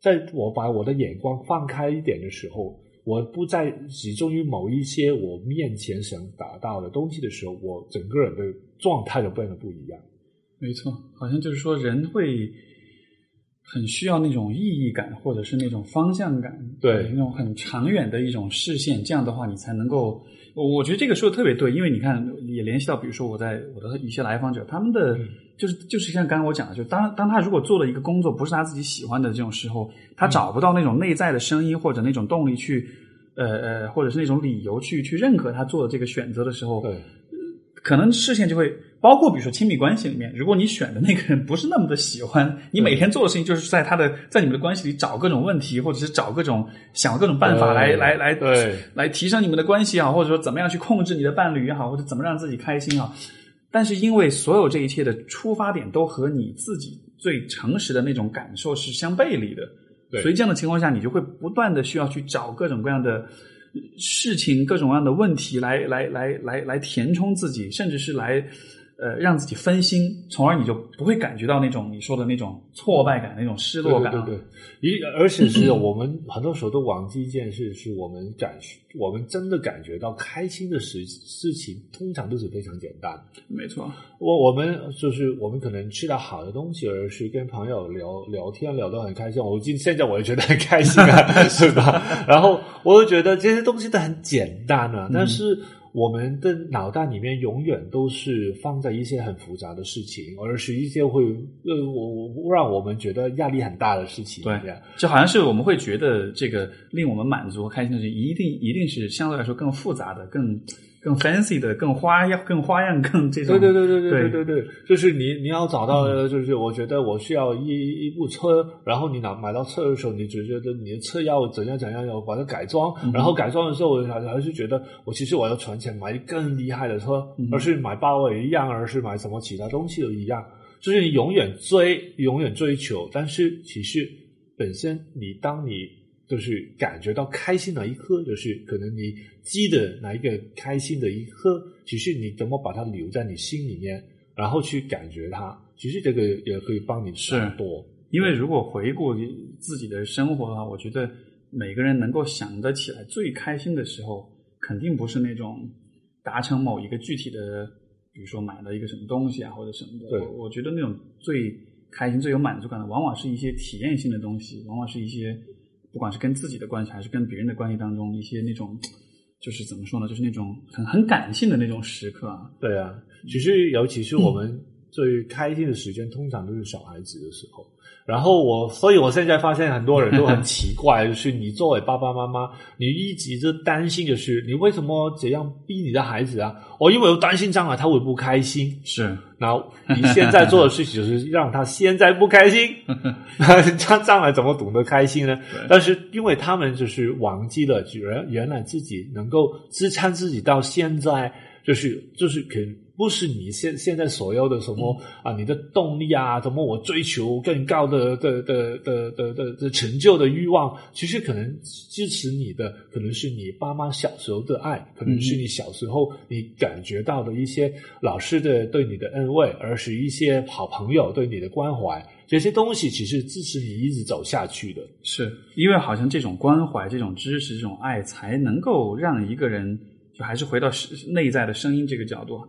在我把我的眼光放开一点的时候，我不再集中于某一些我面前想达到的东西的时候，我整个人的状态就变得不一样。没错，好像就是说人会很需要那种意义感，或者是那种方向感，对那种很长远的一种视线，这样的话你才能够。我觉得这个说的特别对，因为你看，也联系到，比如说我在我的一些来访者，他们的就是就是像刚刚我讲的，就当当他如果做了一个工作不是他自己喜欢的这种时候，他找不到那种内在的声音或者那种动力去呃呃，或者是那种理由去去认可他做的这个选择的时候，对，可能视线就会包括比如说亲密关系里面，如果你选的那个人不是那么的喜欢，你每天做的事情就是在他的在你们的关系里找各种问题，或者是找各种想各种办法来来来对来提升你们的关系也好，或者说怎么样去控制你的伴侣也好，或者怎么让自己开心啊。但是因为所有这一切的出发点都和你自己最诚实的那种感受是相背离的，对。所以这样的情况下，你就会不断的需要去找各种各样的事情、各种各样的问题来来来来来填充自己，甚至是来呃让自己分心，从而你就不会感觉到那种你说的那种挫败感、那种失落感啊。对对对，一而且是我们很多时候都忘记一件事，是我们感我们真的感觉到开心的事事情，通常都是非常简单的。没错，我我们就是我们可能吃到好的东西，而是跟朋友聊聊天聊得很开心。我今现在我也觉得很开心啊，是吧？然后我就觉得这些东西都很简单啊，但是我们的脑袋里面永远都是放在一些很复杂的事情，而是一些会呃我我让我们觉得压力很大的事情。对就好像是我们会觉得这个令我们满足和开心的事情，一定一定是相对来说更复杂的、更更 fancy 的、更花样、更花样、更这种。对对对对对对对对对，就是你你要找到，就是我觉得我需要一一部车，然后你拿买到车的时候，你只觉得你的车要怎样怎样，要把它改装，然后改装的时候，我还还是觉得我其实我要存钱买更厉害的车，而是买包也一样，而是买什么其他东西都一样，就是你永远追，永远追求，但是其实本身你当你就是感觉到开心的一刻，就是可能你记得哪一个开心的一刻，其实你怎么把它留在你心里面，然后去感觉它，其实这个也可以帮你是很多。因为如果回顾自己的生活的话，我觉得每个人能够想得起来最开心的时候，肯定不是那种达成某一个具体的，比如说买了一个什么东西啊，或者什么的。对我我觉得那种最开心、最有满足感的，往往是一些体验性的东西，往往是一些不管是跟自己的关系，还是跟别人的关系当中一些那种，就是怎么说呢，就是那种很很感性的那种时刻啊。对啊，其实尤其是我们最开心的时间，通常都是小孩子的时候。然后我，所以我现在发现很多人都很奇怪，就是你作为爸爸妈妈，你一直就担心的是，你为什么这样逼你的孩子啊？我因为我担心将来他会不开心。是，然后你现在做的事情就是让他现在不开心，他将来怎么懂得开心呢？但是因为他们就是忘记了原原来自己能够支撑自己到现在，就是就是可不是你现现在所有的什么、啊，你的动力啊，什么我追求更高的的的的的的的成就的欲望，其实可能支持你的，可能是你爸妈小时候的爱，可能是你小时候你感觉到的一些老师的对你的恩惠，而是一些好朋友对你的关怀，这些东西其实支持你一直走下去的。是因为好像这种关怀、这种支持、这种爱，才能够让一个人，就还是回到内在的声音这个角度，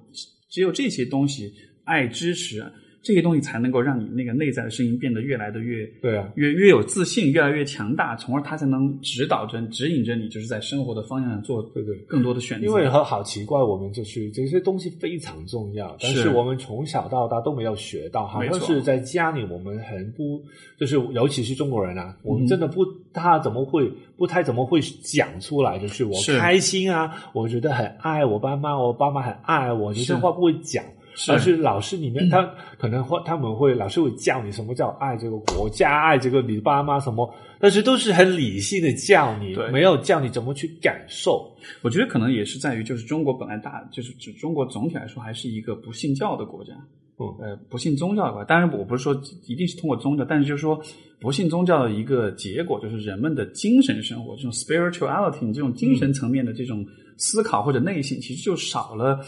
只有这些东西，爱、支持这些东西，才能够让你那个内在的声音变得越来的越对啊，越越有自信，越来越强大，从而它才能指导着、指引着你，就是在生活的方向上做对对。更多的选择。因为好好奇怪，我们就是这些东西非常重要，但是是我们从小到大都没有学到，好像是在家里我们很不，就是尤其是中国人啊，我们嗯真的不，他怎么会不太怎么会讲出来，就是我开心啊，我觉得很爱我爸妈，我爸妈很爱我，这些话不会讲。是而是老师里面，他可能会他们会老师会教你什么叫爱这个国家，爱这个你爸妈什么，但是都是很理性的教你对，没有教你怎么去感受。我觉得可能也是在于，就是中国本来大，就是指中国总体来说还是一个不信教的国家，嗯呃，不信宗教的国家。当然，我不是说一定是通过宗教，但是就是说不信宗教的一个结果，就是人们的精神生活这种 spirituality 这种精神层面的这种思考或者内省，其实就少了。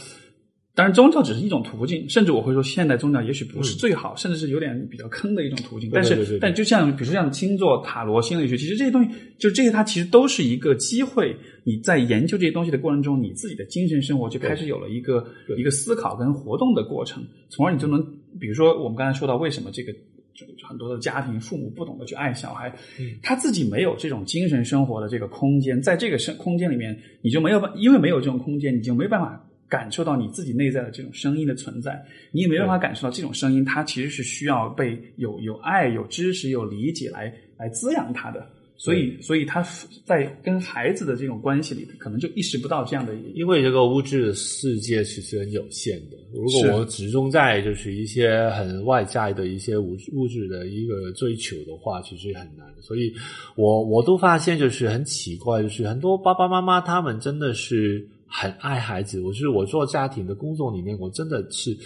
当然，宗教只是一种途径，甚至我会说，现代宗教也许不是最好，甚至是有点比较坑的一种途径。但是，但就像比如说像星座、塔罗、心理学，其实这些东西，就这些，它其实都是一个机会。你在研究这些东西的过程中，你自己的精神生活就开始有了一个一个思考跟活动的过程，从而你就能，比如说我们刚才说到，为什么这个就很多的家庭父母不懂得去爱小孩，嗯他自己没有这种精神生活的这个空间，在这个生空间里面，你就没有办，因为没有这种空间，你就没办法。感受到你自己内在的这种声音的存在，你也没办法感受到这种声音，它其实是需要被有有爱、有知识、有理解来来滋养它的。所以所以他在跟孩子的这种关系里，可能就意识不到这样的。因为这个物质的世界其实很有限的，如果我集中在就是一些很外在的一些物物质的一个追求的话，其实很难。所以我我都发现就是很奇怪，就是很多爸爸妈妈他们真的是很爱孩子。我是我做家庭的工作里面，我真的是。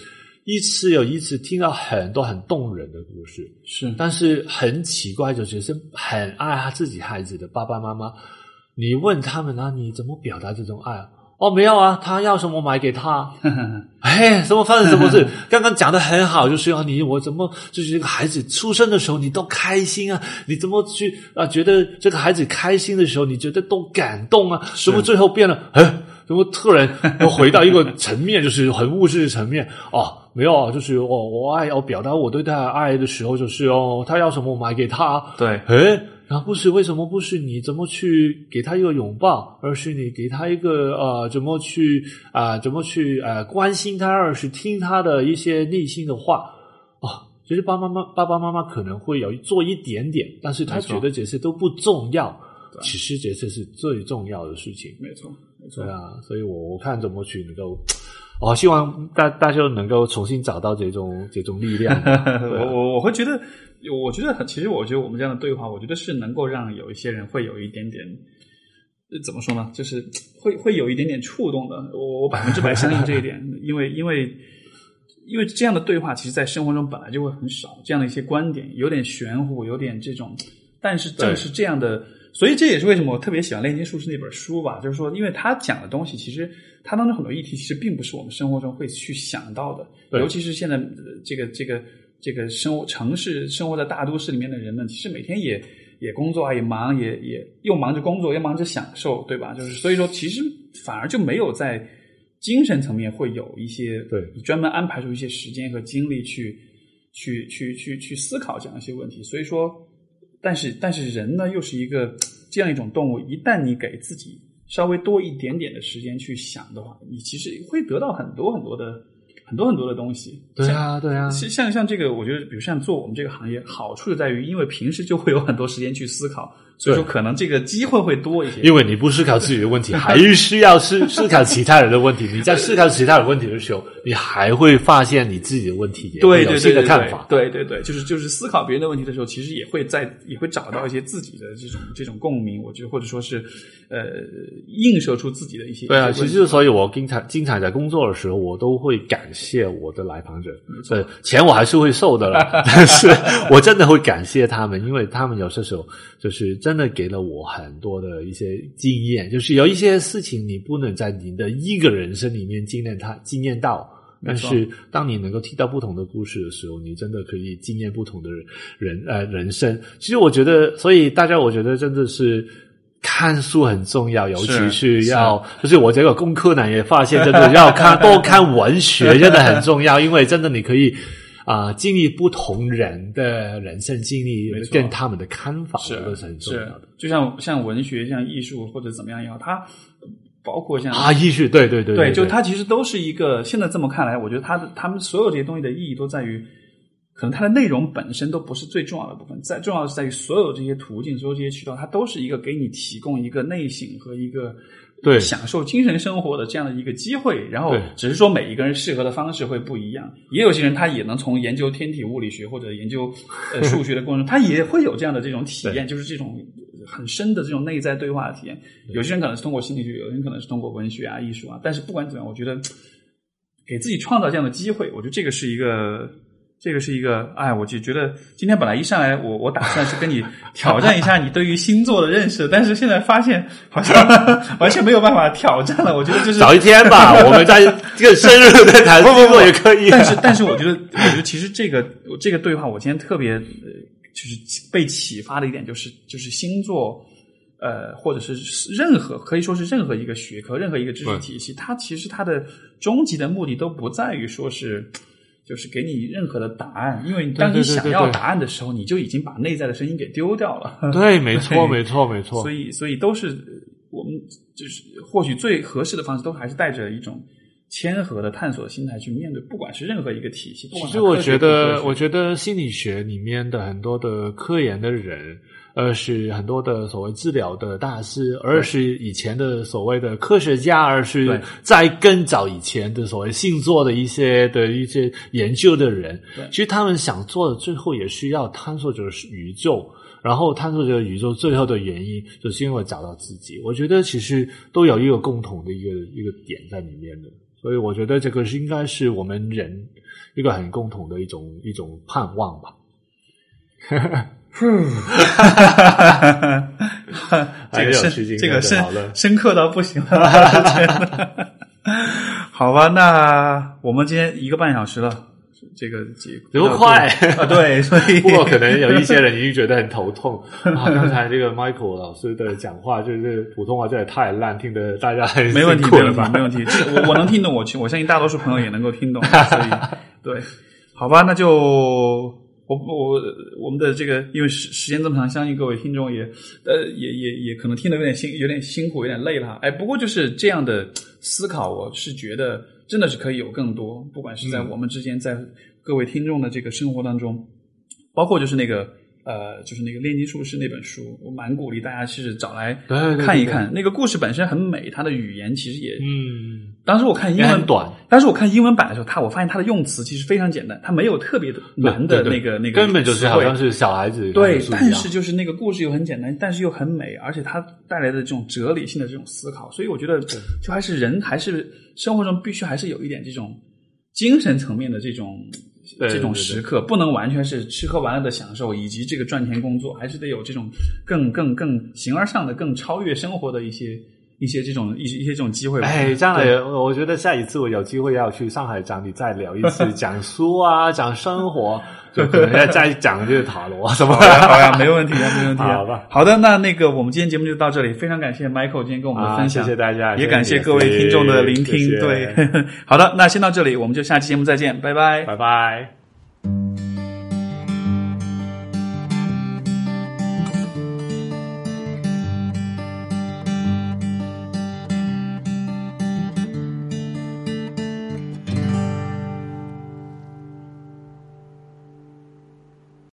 一次又一次听到很多很动人的故事，是，但是很奇怪，就是是很爱他自己孩子的爸爸妈妈，你问他们啊，你怎么表达这种爱？哦，没有啊，他要什么买给他。哎，什么发生什么事？刚刚讲的很好，就是要你我怎么就是这个孩子出生的时候你都开心啊？你怎么去啊？觉得这个孩子开心的时候，你觉得都感动啊？什么最后变了？哎。怎么突然 又回到一个层面，就是很物质的层面哦，没有，就是我我爱要表达我对他爱的时候，就是哦，他要什么我买给他。对，诶，然后不是为什么不是你怎么去给他一个拥抱，而是你给他一个呃，怎么去啊，怎么去呃关心他，而是听他的一些内心的话。哦，其实爸爸妈妈爸爸妈妈可能会有做一点点，但是他觉得这些都不重要。其实这些是最重要的事情，没错，没错。对啊，所以我我看怎么去能够，哦，希望大大家能够重新找到这种 这种力量。我我我会觉得，我觉得其实我觉得我们这样的对话，我觉得是能够让有一些人会有一点点，怎么说呢？就是 会会有一点点触动的。我我百分之百相信这一点，因为因为因为这样的对话，其实，在生活中本来就会很少这样的一些观点，有点玄乎，有点这种，但是正是这样的。所以这也是为什么我特别喜欢《炼金术士》那本书吧，就是说，因为他讲的东西，其实他当中很多议题，其实并不是我们生活中会去想到的。尤其是现在这个这个这个生活城市生活在大都市里面的人们，其实每天也也工作啊，也忙，也也又忙着工作，又忙着享受，对吧？就是所以说，其实反而就没有在精神层面会有一些对专门安排出一些时间和精力去去去去去思考这样一些问题。所以说。但是，但是人呢，又是一个 这样一种动物。一旦你给自己稍微多一点点的时间去想的话，你其实会得到很多很多的很多很多的东西。对啊，对啊。像像这个，我觉得，比如像做我们这个行业，好处就在于，因为平时就会有很多时间去思考。所以说，可能这个机会会多一些。因为你不思考自己的问题，还需要思思考其他人的问题。你在思考其他人问题的时候，你还会发现你自己的问题，对对对的看法。对对对，就是就是思考别人的问题的时候，其实也会在也会找到一些自己的这种这种共鸣。我觉得，或者说是呃，映射出自己的一些。对啊，其实所以我经常经常在工作的时候，我都会感谢我的来访者。对，钱我还是会受的了，但是我真的会感谢他们，因为他们有些时候就是真的给了我。很多的一些经验，就是有一些事情你不能在你的一个人生里面经验它经验到，但是当你能够听到不同的故事的时候，你真的可以经验不同的人呃人生。其实我觉得，所以大家我觉得真的是看书很重要，尤其是要就是我这个功课呢也发现，真的要看 多看文学真的很重要，因为真的你可以。啊，经历不同人的人生经历，跟他们的看法，是都是很重要的。就像像文学、像艺术或者怎么样也好，它包括像啊，艺术，对对对，对，就它其实都是一个。现在这么看来，我觉得它的他们所有这些东西的意义都在于，可能它的内容本身都不是最重要的部分，在重要的是在于所有这些途径、所有这些渠道，它都是一个给你提供一个内省和一个。对，享受精神生活的这样的一个机会，然后只是说每一个人适合的方式会不一样。也有些人他也能从研究天体物理学或者研究呃 数学的过程中，他也会有这样的这种体验，就是这种很深的这种内在对话的体验。有些人可能是通过心理学，有些人可能是通过文学啊、艺术啊。但是不管怎么样，我觉得给自己创造这样的机会，我觉得这个是一个。这个是一个，哎，我就觉得今天本来一上来，我我打算是跟你挑战一下你对于星座的认识，但是现在发现好像完全没有办法挑战了。我觉得就是早一天吧，我们在这个深入的谈星座也可以。但是，但是我觉得，我觉得其实这个这个对话，我今天特别就是被启发的一点，就是就是星座，呃，或者是任何可以说是任何一个学科、任何一个知识体系，它其实它的终极的目的都不在于说是。就是给你任何的答案，因为当你想要答案的时候，你就已经把内在的声音给丢掉了。对，没错，没错，没错。所以，所以都是我们就是或许最合适的方式，都还是带着一种谦和的探索的心态去面对，不管是任何一个体系。不管其实我觉得，我觉觉得心理学里面的很多的科研的人，而是很多的所谓治疗的大师，而是以前的所谓的科学家，而是在更早以前的所谓星座的一些的一些研究的人，其实他们想做的最后也是要探索者是宇宙。然后探索这个宇宙最后的原因，就是因为找到自己。我觉得其实都有一个共同的一个一个点在里面的，所以我觉得这个是应该是我们人一个很共同的一种一种盼望吧。这个深这个深深刻到不行了。好吧，那我们今天一个半小时了，这个这这么快啊？对，所以不过可能有一些人已经觉得很头痛啊！刚才这个 Michael 老师的讲话，就是普通话真的太烂，听得大家很没问题？没问题，没问题。我我能听懂，我我相信大多数朋友也能够听懂，所以对，好吧，那就我我我们的这个，因为时时间这么长，相信各位听众也呃也也也可能听得有点辛有点辛苦，有点累了哈。哎，不过就是这样的思考，我是觉得真的是可以有更多，不管是在嗯我们之间，在各位听众的这个生活当中，包括就是那个。呃，就是那个炼金术士那本书，我蛮鼓励大家去找来看一看。那个故事本身很美，它的语言其实也嗯，当时我看英文短，当时我看英文版的时候，它我发现它的用词其实非常简单，它没有特别的难的那个那个根本就是好像是小孩子对，但是就是那个故事又很简单，但是又很美，而且它带来的这种哲理性的这种思考，所以我觉得就还是人还是生活中必须还是有一点这种精神层面的这种。这种时刻不能完全是吃喝玩乐的享受，以及这个赚钱工作，还是得有这种更更更形而上的、更超越生活的一些一些这种一些一些这种机会吧。哎，将对来我觉得下一次我有机会要去上海找你再聊一次，讲书啊，讲生活，就可能要再讲就是塔罗什么好。呀，好呀，没问题啊，没问题啊。好吧好的，那那个我们今天节目就到这里，非常感谢 Michael 今天跟我们的啊分享，谢谢大家也感谢各位听众的聆听。谢谢对，好的，那先到这里，我们就下期节目再见，拜拜。拜拜。